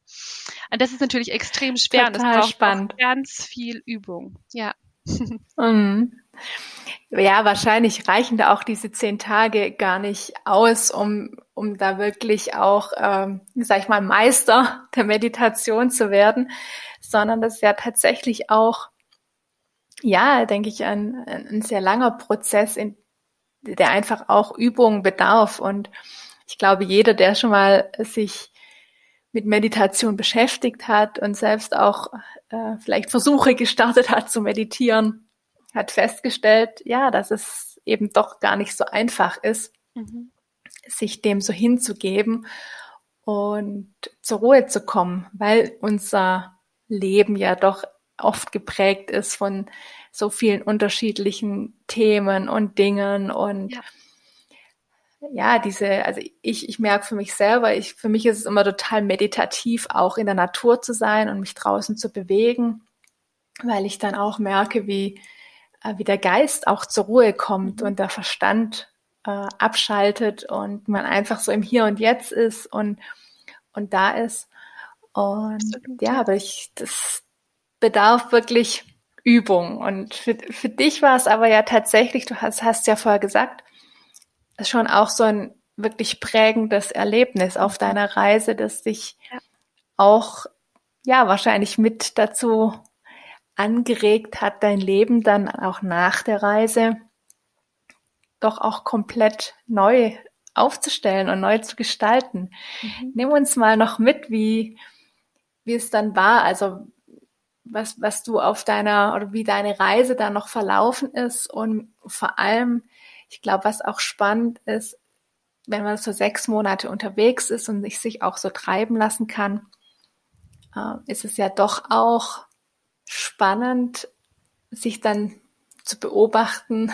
Und das ist natürlich extrem schwer Total und es braucht spannend. ganz viel Übung. Ja. Mhm. Ja, wahrscheinlich reichen da auch diese zehn Tage gar nicht aus, um, um da wirklich auch, ähm, sag ich mal, Meister der Meditation zu werden, sondern das ist ja tatsächlich auch ja, denke ich, ein, ein sehr langer Prozess, in, der einfach auch Übungen bedarf. Und ich glaube, jeder, der schon mal sich mit Meditation beschäftigt hat und selbst auch äh, vielleicht Versuche gestartet hat zu meditieren, hat festgestellt, ja, dass es eben doch gar nicht so einfach ist, mhm. sich dem so hinzugeben und zur Ruhe zu kommen, weil unser Leben ja doch oft geprägt ist von so vielen unterschiedlichen Themen und Dingen und ja. ja, diese, also ich, ich merke für mich selber, ich, für mich ist es immer total meditativ, auch in der Natur zu sein und mich draußen zu bewegen, weil ich dann auch merke, wie, äh, wie der Geist auch zur Ruhe kommt mhm. und der Verstand äh, abschaltet und man einfach so im Hier und Jetzt ist und, und da ist. Und Absolut. ja, aber ich, das, bedarf wirklich Übung. Und für, für dich war es aber ja tatsächlich, du hast, hast ja vorher gesagt, schon auch so ein wirklich prägendes Erlebnis auf mhm. deiner Reise, das dich auch ja wahrscheinlich mit dazu angeregt hat, dein Leben dann auch nach der Reise doch auch komplett neu aufzustellen und neu zu gestalten. Mhm. Nimm uns mal noch mit, wie, wie es dann war, also was, was du auf deiner oder wie deine Reise dann noch verlaufen ist und vor allem, ich glaube, was auch spannend ist, wenn man so sechs Monate unterwegs ist und sich, sich auch so treiben lassen kann, äh, ist es ja doch auch spannend, sich dann zu beobachten,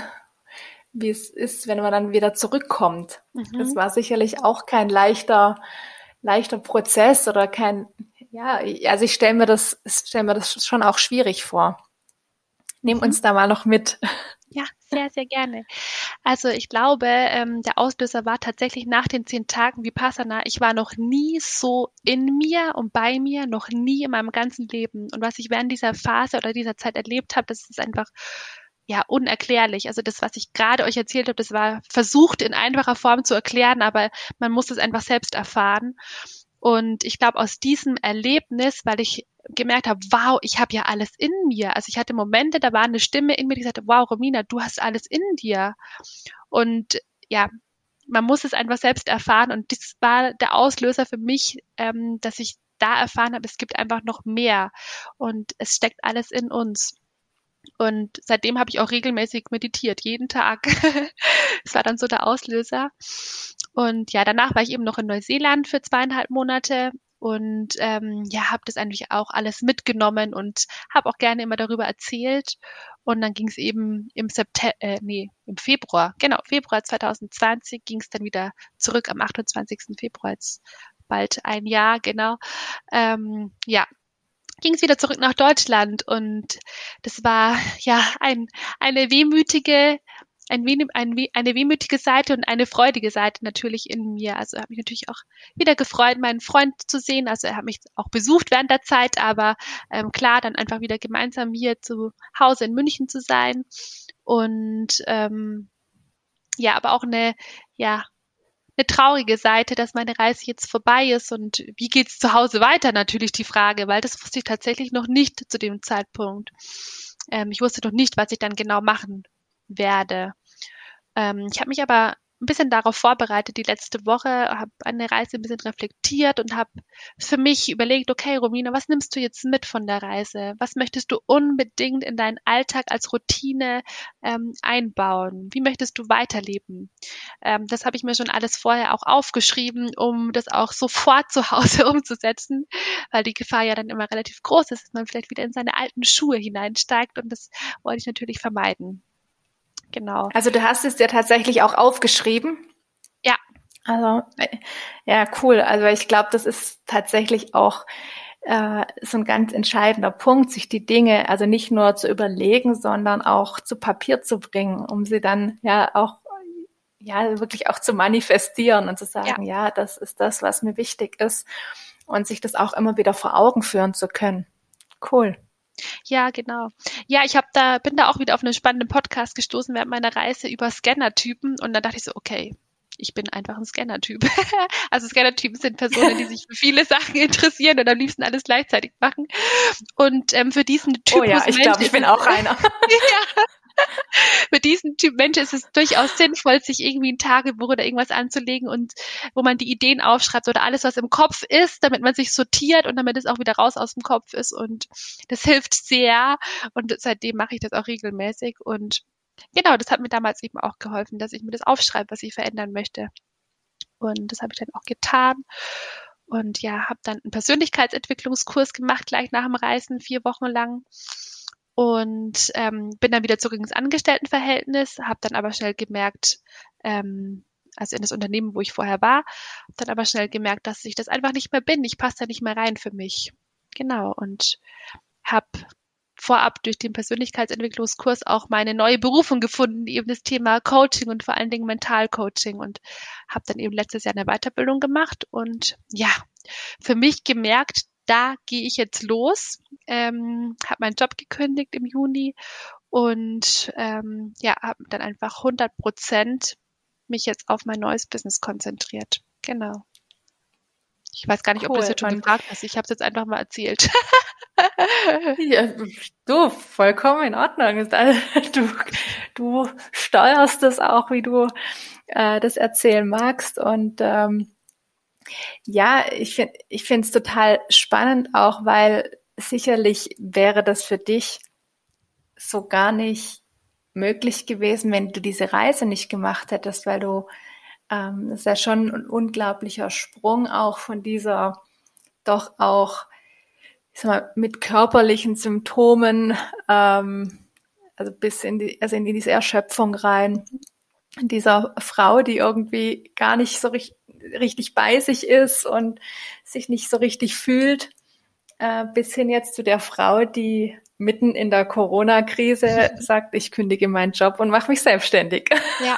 wie es ist, wenn man dann wieder zurückkommt. Mhm. Das war sicherlich auch kein leichter, leichter Prozess oder kein, ja, also ich stelle mir das, stelle mir das schon auch schwierig vor. Nimm uns da mal noch mit. Ja, sehr, sehr gerne. Also ich glaube, ähm, der Auslöser war tatsächlich nach den zehn Tagen Vipassana. Ich war noch nie so in mir und bei mir, noch nie in meinem ganzen Leben. Und was ich während dieser Phase oder dieser Zeit erlebt habe, das ist einfach ja unerklärlich. Also das, was ich gerade euch erzählt habe, das war versucht in einfacher Form zu erklären, aber man muss es einfach selbst erfahren. Und ich glaube, aus diesem Erlebnis, weil ich gemerkt habe, wow, ich habe ja alles in mir. Also ich hatte Momente, da war eine Stimme in mir, die sagte, wow, Romina, du hast alles in dir. Und ja, man muss es einfach selbst erfahren. Und das war der Auslöser für mich, ähm, dass ich da erfahren habe, es gibt einfach noch mehr. Und es steckt alles in uns. Und seitdem habe ich auch regelmäßig meditiert, jeden Tag. das war dann so der Auslöser. Und ja, danach war ich eben noch in Neuseeland für zweieinhalb Monate und ähm, ja, habe das eigentlich auch alles mitgenommen und habe auch gerne immer darüber erzählt. Und dann ging es eben im September, äh, nee, im Februar, genau, Februar 2020 ging es dann wieder zurück am 28. Februar, jetzt bald ein Jahr, genau. Ähm, ja, ging es wieder zurück nach Deutschland und das war ja ein, eine wehmütige ein, ein, eine wehmütige Seite und eine freudige Seite natürlich in mir. Also habe mich natürlich auch wieder gefreut, meinen Freund zu sehen. Also er hat mich auch besucht während der Zeit, aber ähm, klar, dann einfach wieder gemeinsam hier zu Hause in München zu sein. Und ähm, ja, aber auch eine, ja, eine traurige Seite, dass meine Reise jetzt vorbei ist und wie geht's zu Hause weiter? Natürlich die Frage, weil das wusste ich tatsächlich noch nicht zu dem Zeitpunkt. Ähm, ich wusste noch nicht, was ich dann genau machen werde. Ähm, ich habe mich aber ein bisschen darauf vorbereitet die letzte Woche, habe eine Reise ein bisschen reflektiert und habe für mich überlegt, okay, Romina, was nimmst du jetzt mit von der Reise? Was möchtest du unbedingt in deinen Alltag als Routine ähm, einbauen? Wie möchtest du weiterleben? Ähm, das habe ich mir schon alles vorher auch aufgeschrieben, um das auch sofort zu Hause umzusetzen, weil die Gefahr ja dann immer relativ groß ist, dass man vielleicht wieder in seine alten Schuhe hineinsteigt und das wollte ich natürlich vermeiden. Genau. Also du hast es ja tatsächlich auch aufgeschrieben. Ja. Also ja, cool. Also ich glaube, das ist tatsächlich auch äh, so ein ganz entscheidender Punkt, sich die Dinge also nicht nur zu überlegen, sondern auch zu Papier zu bringen, um sie dann ja auch ja wirklich auch zu manifestieren und zu sagen, ja, ja das ist das, was mir wichtig ist und sich das auch immer wieder vor Augen führen zu können. Cool. Ja, genau. Ja, ich habe da bin da auch wieder auf einen spannenden Podcast gestoßen während meiner Reise über Scannertypen und dann dachte ich so, okay, ich bin einfach ein Scannertyp. also Scannertypen sind Personen, die sich für viele Sachen interessieren und am liebsten alles gleichzeitig machen. Und ähm, für diesen Typus Oh ja, ich glaube, ich bin auch einer. ja. Für diesen Typ Mensch ist es durchaus sinnvoll, sich irgendwie ein Tagebuch oder irgendwas anzulegen und wo man die Ideen aufschreibt oder alles, was im Kopf ist, damit man sich sortiert und damit es auch wieder raus aus dem Kopf ist. Und das hilft sehr. Und seitdem mache ich das auch regelmäßig. Und genau, das hat mir damals eben auch geholfen, dass ich mir das aufschreibe, was ich verändern möchte. Und das habe ich dann auch getan. Und ja, habe dann einen Persönlichkeitsentwicklungskurs gemacht, gleich nach dem Reisen, vier Wochen lang und ähm, bin dann wieder zurück ins Angestelltenverhältnis, habe dann aber schnell gemerkt, ähm, also in das Unternehmen, wo ich vorher war, habe dann aber schnell gemerkt, dass ich das einfach nicht mehr bin. Ich passe da nicht mehr rein für mich. Genau und habe vorab durch den Persönlichkeitsentwicklungskurs auch meine neue Berufung gefunden, eben das Thema Coaching und vor allen Dingen Mentalcoaching und habe dann eben letztes Jahr eine Weiterbildung gemacht und ja, für mich gemerkt, da gehe ich jetzt los, ähm, habe meinen Job gekündigt im Juni und ähm, ja, habe dann einfach 100 Prozent mich jetzt auf mein neues Business konzentriert. Genau. Ich weiß gar nicht, cool. ob du das jetzt schon gefragt hast. Ich habe es jetzt einfach mal erzählt. ja, du, vollkommen in Ordnung. Du, du steuerst das auch, wie du äh, das erzählen magst. Und ähm, ja, ich finde ich es total spannend auch, weil sicherlich wäre das für dich so gar nicht möglich gewesen, wenn du diese Reise nicht gemacht hättest, weil du ähm, das ist ja schon ein unglaublicher Sprung auch von dieser doch auch ich sag mal, mit körperlichen Symptomen, ähm, also bis in die, also in diese Erschöpfung rein, dieser Frau, die irgendwie gar nicht so richtig, richtig bei sich ist und sich nicht so richtig fühlt, äh, bis hin jetzt zu der Frau, die mitten in der Corona-Krise sagt, ich kündige meinen Job und mache mich selbstständig. Ja,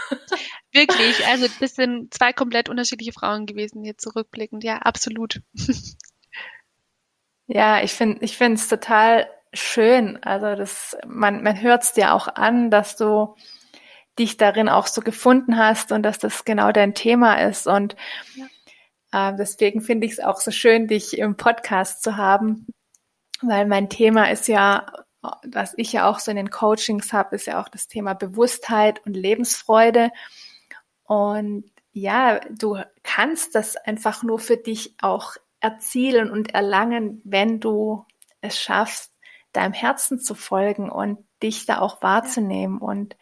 wirklich. Also das sind zwei komplett unterschiedliche Frauen gewesen, hier zurückblickend. Ja, absolut. Ja, ich finde, ich finde es total schön. Also das, man, man hört es dir auch an, dass du dich darin auch so gefunden hast und dass das genau dein Thema ist. Und ja. äh, deswegen finde ich es auch so schön, dich im Podcast zu haben, weil mein Thema ist ja, was ich ja auch so in den Coachings habe, ist ja auch das Thema Bewusstheit und Lebensfreude. Und ja, du kannst das einfach nur für dich auch erzielen und erlangen, wenn du es schaffst, deinem Herzen zu folgen und dich da auch wahrzunehmen und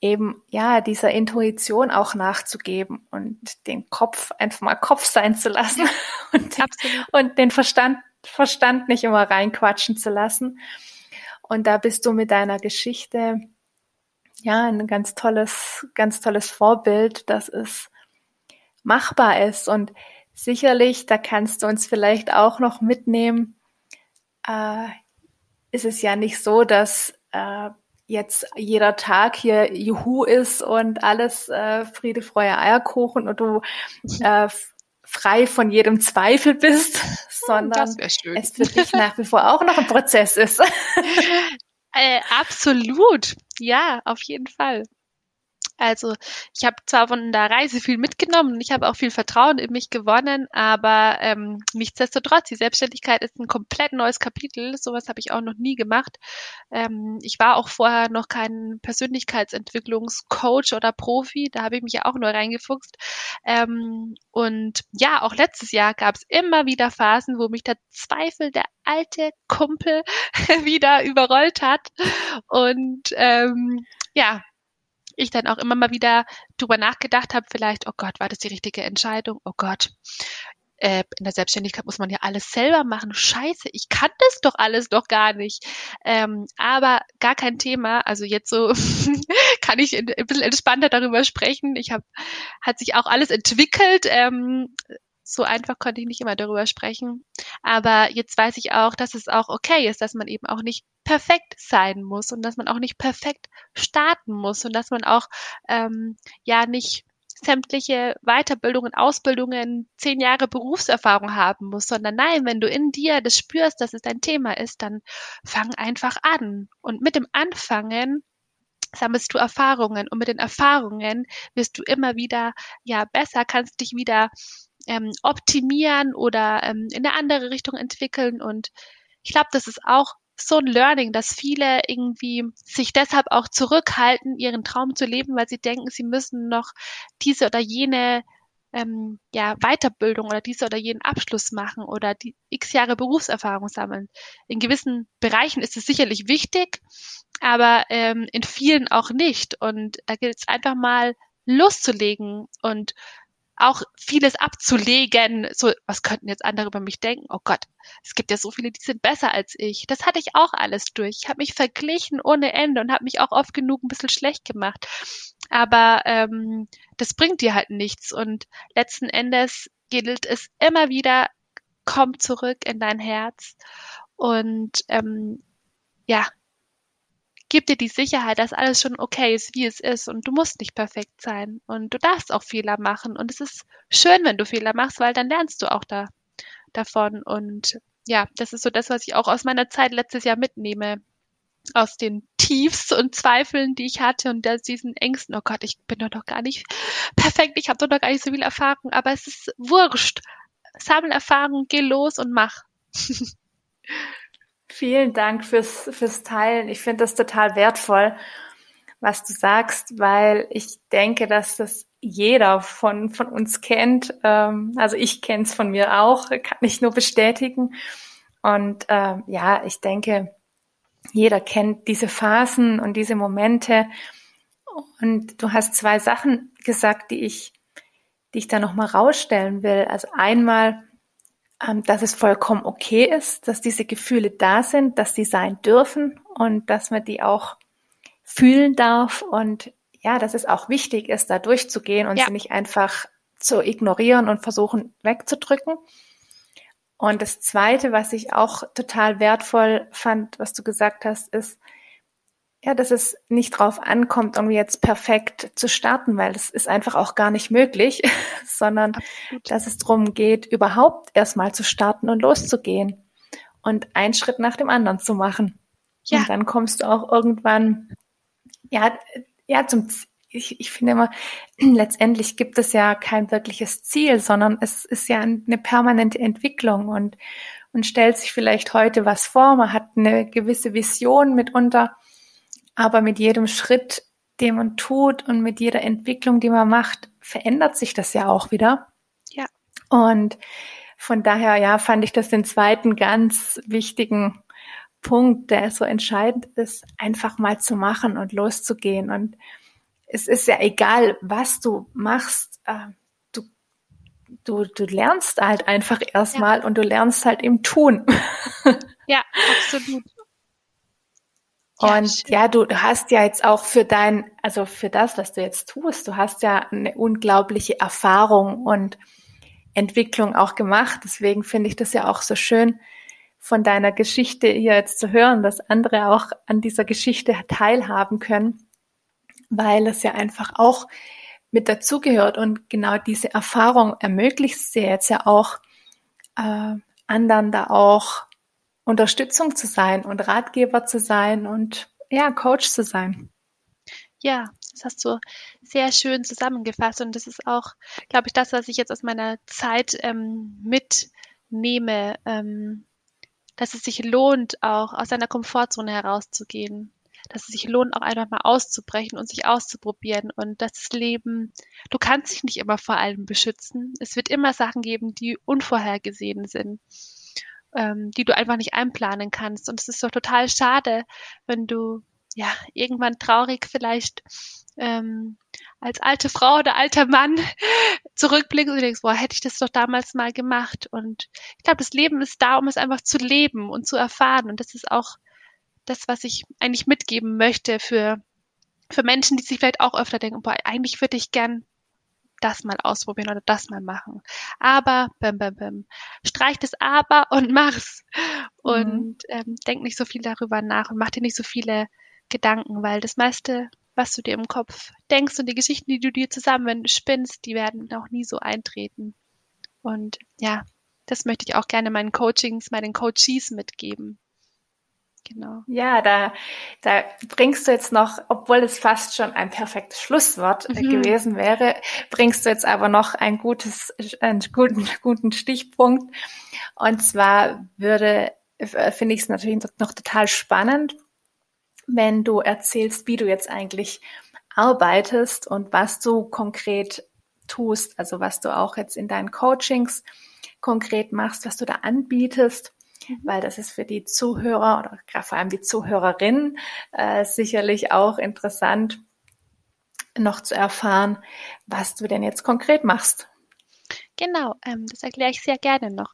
eben ja dieser Intuition auch nachzugeben und den Kopf einfach mal Kopf sein zu lassen und, und den Verstand Verstand nicht immer reinquatschen zu lassen. Und da bist du mit deiner Geschichte ja ein ganz tolles, ganz tolles Vorbild, dass es machbar ist. Und sicherlich, da kannst du uns vielleicht auch noch mitnehmen, äh, ist es ja nicht so, dass äh, jetzt jeder Tag hier Juhu ist und alles äh, Friede, Freude, Eierkuchen und du äh, frei von jedem Zweifel bist, sondern es für dich nach wie vor auch noch ein Prozess ist. Äh, absolut, ja, auf jeden Fall. Also ich habe zwar von der Reise viel mitgenommen und ich habe auch viel Vertrauen in mich gewonnen, aber ähm, nichtsdestotrotz, die Selbstständigkeit ist ein komplett neues Kapitel. Sowas habe ich auch noch nie gemacht. Ähm, ich war auch vorher noch kein Persönlichkeitsentwicklungscoach oder Profi. Da habe ich mich ja auch neu reingefuchst. Ähm, und ja, auch letztes Jahr gab es immer wieder Phasen, wo mich der Zweifel der alte Kumpel wieder überrollt hat. Und ähm, ja, ich dann auch immer mal wieder drüber nachgedacht habe, vielleicht, oh Gott, war das die richtige Entscheidung? Oh Gott, äh, in der Selbstständigkeit muss man ja alles selber machen. Scheiße, ich kann das doch alles doch gar nicht. Ähm, aber gar kein Thema. Also jetzt so kann ich ein bisschen entspannter darüber sprechen. Ich habe, hat sich auch alles entwickelt. Ähm, so einfach konnte ich nicht immer darüber sprechen. Aber jetzt weiß ich auch, dass es auch okay ist, dass man eben auch nicht perfekt sein muss und dass man auch nicht perfekt starten muss und dass man auch ähm, ja nicht sämtliche Weiterbildungen, Ausbildungen, zehn Jahre Berufserfahrung haben muss, sondern nein, wenn du in dir das spürst, dass es dein Thema ist, dann fang einfach an. Und mit dem Anfangen sammelst du Erfahrungen und mit den Erfahrungen wirst du immer wieder ja besser, kannst dich wieder ähm, optimieren oder ähm, in eine andere Richtung entwickeln und ich glaube, das ist auch so ein Learning, dass viele irgendwie sich deshalb auch zurückhalten, ihren Traum zu leben, weil sie denken, sie müssen noch diese oder jene ähm, ja, Weiterbildung oder diese oder jenen Abschluss machen oder die x Jahre Berufserfahrung sammeln. In gewissen Bereichen ist es sicherlich wichtig, aber ähm, in vielen auch nicht. Und da gilt es einfach mal loszulegen und auch vieles abzulegen. So, was könnten jetzt andere über mich denken? Oh Gott, es gibt ja so viele, die sind besser als ich. Das hatte ich auch alles durch. Ich habe mich verglichen ohne Ende und habe mich auch oft genug ein bisschen schlecht gemacht. Aber ähm, das bringt dir halt nichts. Und letzten Endes gilt es immer wieder, komm zurück in dein Herz und ähm, ja, gib dir die Sicherheit, dass alles schon okay ist, wie es ist. Und du musst nicht perfekt sein. Und du darfst auch Fehler machen. Und es ist schön, wenn du Fehler machst, weil dann lernst du auch da davon. Und ja, das ist so das, was ich auch aus meiner Zeit letztes Jahr mitnehme. Aus den Tiefs und Zweifeln, die ich hatte und diesen Ängsten, oh Gott, ich bin doch noch gar nicht perfekt, ich habe doch noch gar nicht so viel Erfahrung, aber es ist wurscht. Sammel Erfahrung, geh los und mach. Vielen Dank fürs, fürs Teilen. Ich finde das total wertvoll, was du sagst, weil ich denke, dass das jeder von, von uns kennt. Ähm, also ich kenne es von mir auch, kann ich nur bestätigen. Und ähm, ja, ich denke, jeder kennt diese Phasen und diese Momente. Und du hast zwei Sachen gesagt, die ich, die ich da nochmal rausstellen will. Also einmal, dass es vollkommen okay ist, dass diese Gefühle da sind, dass die sein dürfen und dass man die auch fühlen darf und ja, dass es auch wichtig ist, da durchzugehen und ja. sie nicht einfach zu ignorieren und versuchen wegzudrücken. Und das Zweite, was ich auch total wertvoll fand, was du gesagt hast, ist, ja, dass es nicht drauf ankommt, irgendwie jetzt perfekt zu starten, weil das ist einfach auch gar nicht möglich, sondern Absolut. dass es darum geht, überhaupt erstmal zu starten und loszugehen und einen Schritt nach dem anderen zu machen. Ja. Und dann kommst du auch irgendwann, ja, ja, zum, ich, ich finde immer, letztendlich gibt es ja kein wirkliches Ziel, sondern es ist ja eine permanente Entwicklung und, und stellt sich vielleicht heute was vor, man hat eine gewisse Vision mitunter, aber mit jedem Schritt, den man tut und mit jeder Entwicklung, die man macht, verändert sich das ja auch wieder. Ja. Und von daher, ja, fand ich das den zweiten ganz wichtigen Punkt, der so entscheidend ist, einfach mal zu machen und loszugehen. Und es ist ja egal, was du machst. Äh, du, du, du lernst halt einfach erstmal ja. und du lernst halt im Tun. Ja, absolut. Und ja, ja, du hast ja jetzt auch für dein, also für das, was du jetzt tust, du hast ja eine unglaubliche Erfahrung und Entwicklung auch gemacht. Deswegen finde ich das ja auch so schön, von deiner Geschichte hier jetzt zu hören, dass andere auch an dieser Geschichte teilhaben können, weil es ja einfach auch mit dazugehört und genau diese Erfahrung ermöglicht es dir jetzt ja auch, äh, anderen da auch Unterstützung zu sein und Ratgeber zu sein und ja, Coach zu sein. Ja, das hast du sehr schön zusammengefasst und das ist auch, glaube ich, das, was ich jetzt aus meiner Zeit ähm, mitnehme. Ähm, dass es sich lohnt, auch aus seiner Komfortzone herauszugehen. Dass es sich lohnt, auch einfach mal auszubrechen und sich auszuprobieren. Und das Leben, du kannst dich nicht immer vor allem beschützen. Es wird immer Sachen geben, die unvorhergesehen sind, ähm, die du einfach nicht einplanen kannst. Und es ist doch total schade, wenn du ja irgendwann traurig vielleicht ähm, als alte Frau oder alter Mann zurückblickst und denkst, boah, hätte ich das doch damals mal gemacht. Und ich glaube, das Leben ist da, um es einfach zu leben und zu erfahren. Und das ist auch das, was ich eigentlich mitgeben möchte für, für Menschen, die sich vielleicht auch öfter denken, boah, eigentlich würde ich gern das mal ausprobieren oder das mal machen. Aber, bam, bam, bam, streich das Aber und mach's. Mhm. Und ähm, denk nicht so viel darüber nach und mach dir nicht so viele Gedanken, weil das meiste was du dir im Kopf denkst und die Geschichten, die du dir zusammen spinnst, die werden auch nie so eintreten. Und ja, das möchte ich auch gerne meinen Coachings, meinen Coaches mitgeben. Genau. Ja, da, da bringst du jetzt noch, obwohl es fast schon ein perfektes Schlusswort mhm. gewesen wäre, bringst du jetzt aber noch ein gutes, einen guten, guten Stichpunkt. Und zwar würde, äh, finde ich es natürlich noch total spannend, wenn du erzählst, wie du jetzt eigentlich arbeitest und was du konkret tust, also was du auch jetzt in deinen Coachings konkret machst, was du da anbietest. Weil das ist für die Zuhörer oder vor allem die Zuhörerin äh, sicherlich auch interessant, noch zu erfahren, was du denn jetzt konkret machst. Genau, ähm, das erkläre ich sehr gerne noch.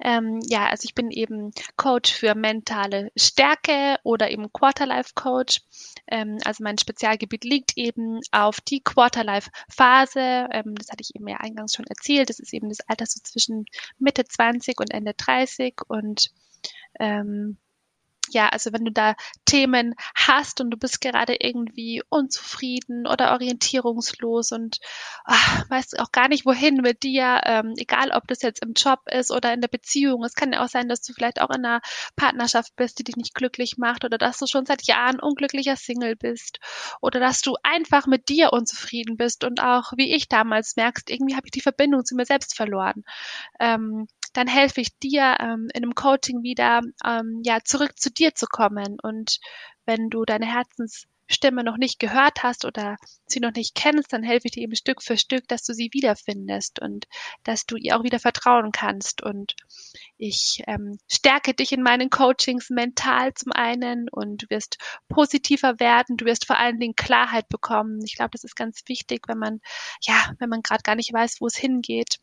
Ähm, ja, also ich bin eben Coach für mentale Stärke oder eben Quarterlife Coach. Ähm, also mein Spezialgebiet liegt eben auf die Quarterlife Phase. Ähm, das hatte ich eben ja eingangs schon erzählt. Das ist eben das Alter so zwischen Mitte 20 und Ende 30 und ähm, ja, also wenn du da Themen hast und du bist gerade irgendwie unzufrieden oder orientierungslos und ach, weißt auch gar nicht wohin mit dir, ähm, egal ob das jetzt im Job ist oder in der Beziehung. Es kann ja auch sein, dass du vielleicht auch in einer Partnerschaft bist, die dich nicht glücklich macht oder dass du schon seit Jahren unglücklicher Single bist oder dass du einfach mit dir unzufrieden bist und auch wie ich damals merkst, irgendwie habe ich die Verbindung zu mir selbst verloren. Ähm, dann helfe ich dir ähm, in einem Coaching wieder ähm, ja zurück zu dir zu kommen und wenn du deine Herzensstimme noch nicht gehört hast oder sie noch nicht kennst, dann helfe ich dir eben Stück für Stück, dass du sie wiederfindest und dass du ihr auch wieder vertrauen kannst. Und ich ähm, stärke dich in meinen Coachings mental zum einen und du wirst positiver werden, du wirst vor allen Dingen Klarheit bekommen. Ich glaube, das ist ganz wichtig, wenn man, ja, wenn man gerade gar nicht weiß, wo es hingeht.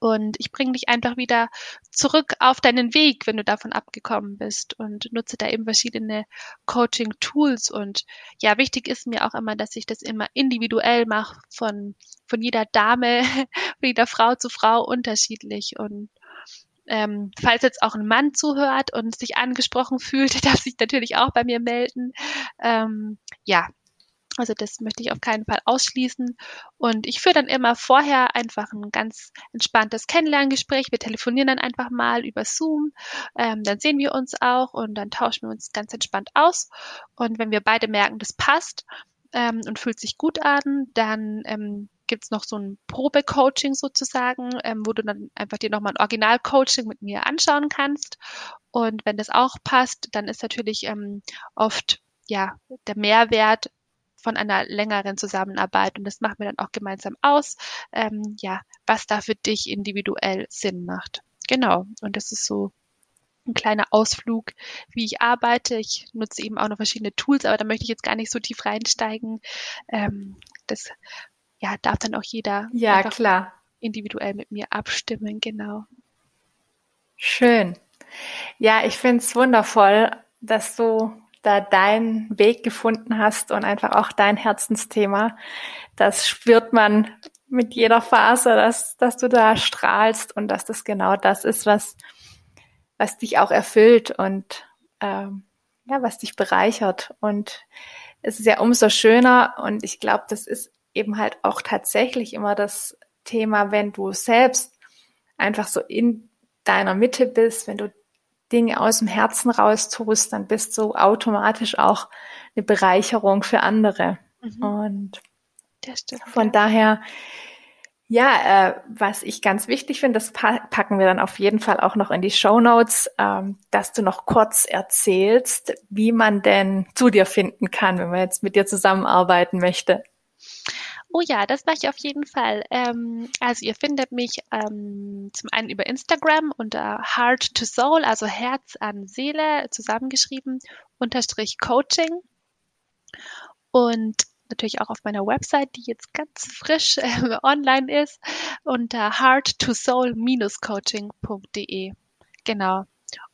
Und ich bringe dich einfach wieder zurück auf deinen Weg, wenn du davon abgekommen bist und nutze da eben verschiedene Coaching-Tools. Und ja, wichtig ist mir auch immer, dass ich das immer individuell mache, von, von jeder Dame, von jeder Frau zu Frau unterschiedlich. Und ähm, falls jetzt auch ein Mann zuhört und sich angesprochen fühlt, darf sich natürlich auch bei mir melden. Ähm, ja, also das möchte ich auf keinen Fall ausschließen. Und ich führe dann immer vorher einfach ein ganz entspanntes Kennenlerngespräch. Wir telefonieren dann einfach mal über Zoom. Ähm, dann sehen wir uns auch und dann tauschen wir uns ganz entspannt aus. Und wenn wir beide merken, das passt ähm, und fühlt sich gut an, dann ähm, gibt's noch so ein Probe-Coaching sozusagen, ähm, wo du dann einfach dir nochmal ein Original-Coaching mit mir anschauen kannst. Und wenn das auch passt, dann ist natürlich ähm, oft ja der Mehrwert von einer längeren Zusammenarbeit und das machen wir dann auch gemeinsam aus, ähm, ja, was da für dich individuell Sinn macht. Genau. Und das ist so ein kleiner Ausflug, wie ich arbeite. Ich nutze eben auch noch verschiedene Tools, aber da möchte ich jetzt gar nicht so tief reinsteigen. Ähm, das ja, darf dann auch jeder ja, klar. individuell mit mir abstimmen, genau. Schön. Ja, ich finde es wundervoll, dass du da deinen Weg gefunden hast und einfach auch dein Herzensthema. Das spürt man mit jeder Phase, dass, dass du da strahlst und dass das genau das ist, was, was dich auch erfüllt und ähm, ja, was dich bereichert. Und es ist ja umso schöner und ich glaube, das ist eben halt auch tatsächlich immer das Thema, wenn du selbst einfach so in deiner Mitte bist, wenn du Dinge aus dem Herzen raus tust, dann bist du automatisch auch eine Bereicherung für andere. Mhm. Und von ja. daher, ja, äh, was ich ganz wichtig finde, das pa packen wir dann auf jeden Fall auch noch in die Show Notes, ähm, dass du noch kurz erzählst, wie man denn zu dir finden kann, wenn man jetzt mit dir zusammenarbeiten möchte. Oh ja, das mache ich auf jeden Fall. Ähm, also ihr findet mich ähm, zum einen über Instagram unter Heart to Soul, also Herz an Seele zusammengeschrieben, unterstrich Coaching. Und natürlich auch auf meiner Website, die jetzt ganz frisch äh, online ist, unter heart-to-soul-coaching.de. Genau.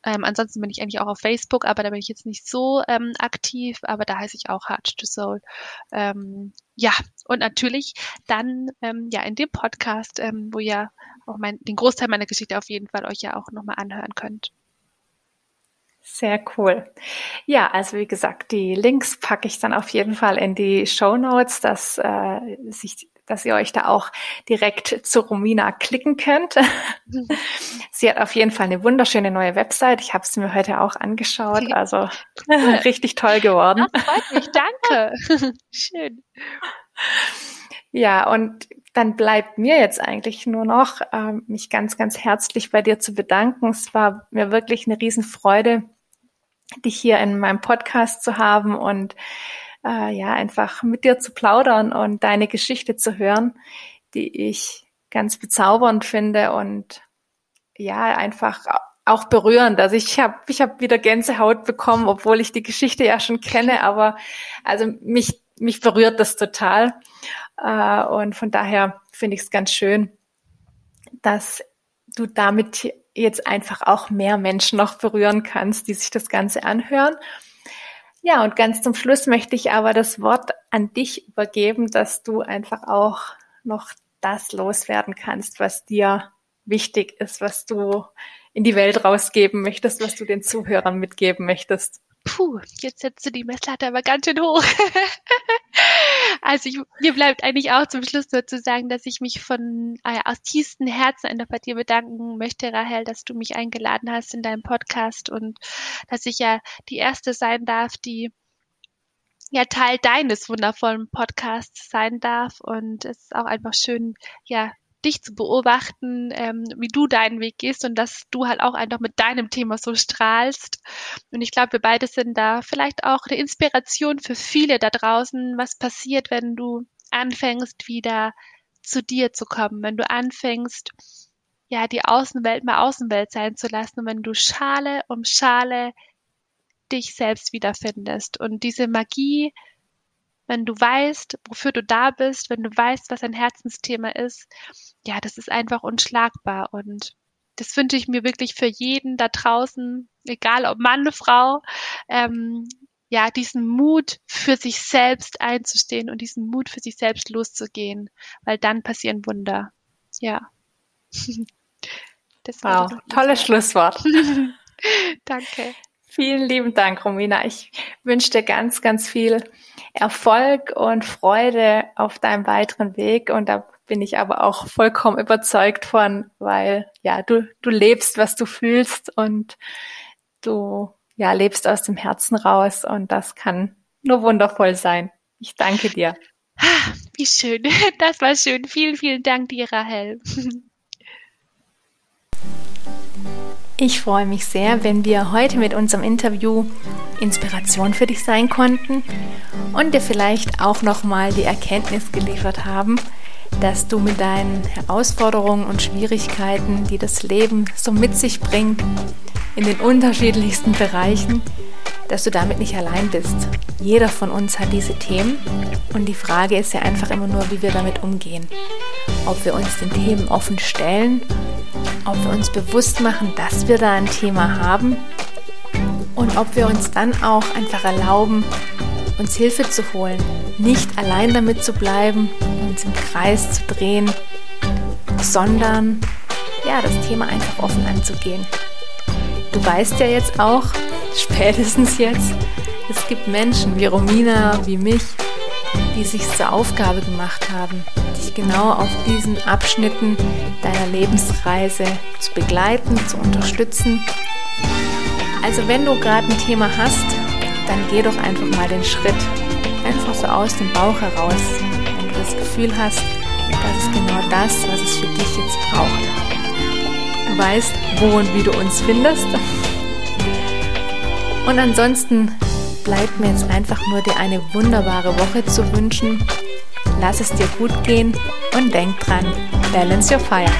Ähm, ansonsten bin ich eigentlich auch auf Facebook, aber da bin ich jetzt nicht so ähm, aktiv, aber da heiße ich auch Heart to Soul. Ähm, ja, und natürlich dann ähm, ja in dem Podcast, ähm, wo ihr auch mein, den Großteil meiner Geschichte auf jeden Fall euch ja auch nochmal anhören könnt. Sehr cool. Ja, also wie gesagt, die Links packe ich dann auf jeden Fall in die Show Notes, dass äh, sich dass ihr euch da auch direkt zu Romina klicken könnt. Sie hat auf jeden Fall eine wunderschöne neue Website. Ich habe es mir heute auch angeschaut. Also richtig toll geworden. Das freut mich, danke. Schön. Ja, und dann bleibt mir jetzt eigentlich nur noch, ähm, mich ganz, ganz herzlich bei dir zu bedanken. Es war mir wirklich eine Riesenfreude, dich hier in meinem Podcast zu haben und äh, ja, einfach mit dir zu plaudern und deine Geschichte zu hören, die ich ganz bezaubernd finde und ja, einfach auch berührend. Also ich habe ich hab wieder Gänsehaut bekommen, obwohl ich die Geschichte ja schon kenne, aber also mich, mich berührt das total. Äh, und von daher finde ich es ganz schön, dass du damit jetzt einfach auch mehr Menschen noch berühren kannst, die sich das Ganze anhören ja, und ganz zum Schluss möchte ich aber das Wort an dich übergeben, dass du einfach auch noch das loswerden kannst, was dir wichtig ist, was du in die Welt rausgeben möchtest, was du den Zuhörern mitgeben möchtest? Puh, jetzt setzt du die Messlatte aber ganz schön hoch. also ich, mir bleibt eigentlich auch zum Schluss nur zu sagen, dass ich mich von äh, aus tiefstem Herzen einfach bei dir bedanken möchte, Rahel, dass du mich eingeladen hast in deinem Podcast und dass ich ja die erste sein darf, die ja Teil deines wundervollen Podcasts sein darf. Und es ist auch einfach schön, ja, dich zu beobachten, ähm, wie du deinen Weg gehst und dass du halt auch einfach mit deinem Thema so strahlst. Und ich glaube, wir beide sind da vielleicht auch eine Inspiration für viele da draußen, was passiert, wenn du anfängst, wieder zu dir zu kommen, wenn du anfängst, ja, die Außenwelt mal Außenwelt sein zu lassen und wenn du Schale um Schale dich selbst wiederfindest. Und diese Magie wenn du weißt, wofür du da bist, wenn du weißt, was ein Herzensthema ist, ja, das ist einfach unschlagbar. Und das wünsche ich mir wirklich für jeden da draußen, egal ob Mann, oder Frau, ähm, ja, diesen Mut für sich selbst einzustehen und diesen Mut für sich selbst loszugehen, weil dann passieren Wunder. Ja. wow, tolles Schlusswort. Danke. Vielen lieben Dank, Romina. Ich wünsche dir ganz, ganz viel Erfolg und Freude auf deinem weiteren Weg. Und da bin ich aber auch vollkommen überzeugt von, weil ja, du, du lebst, was du fühlst und du ja lebst aus dem Herzen raus und das kann nur wundervoll sein. Ich danke dir. Ah, wie schön. Das war schön. Vielen, vielen Dank dir, Rahel. Ich freue mich sehr, wenn wir heute mit unserem Interview Inspiration für dich sein konnten und dir vielleicht auch nochmal die Erkenntnis geliefert haben, dass du mit deinen Herausforderungen und Schwierigkeiten, die das Leben so mit sich bringt, in den unterschiedlichsten Bereichen, dass du damit nicht allein bist. Jeder von uns hat diese Themen und die Frage ist ja einfach immer nur, wie wir damit umgehen. Ob wir uns den Themen offen stellen ob wir uns bewusst machen, dass wir da ein Thema haben und ob wir uns dann auch einfach erlauben, uns Hilfe zu holen, nicht allein damit zu bleiben, uns im Kreis zu drehen, sondern ja, das Thema einfach offen anzugehen. Du weißt ja jetzt auch, spätestens jetzt, es gibt Menschen wie Romina, wie mich, die sich zur Aufgabe gemacht haben, dich genau auf diesen Abschnitten deiner Lebensreise zu begleiten, zu unterstützen. Also wenn du gerade ein Thema hast, dann geh doch einfach mal den Schritt, einfach so aus dem Bauch heraus, wenn du das Gefühl hast, das ist genau das, was es für dich jetzt braucht. Du weißt, wo und wie du uns findest. Und ansonsten bleibt mir jetzt einfach nur dir eine wunderbare Woche zu wünschen. Lass es dir gut gehen und denk dran, balance your fire.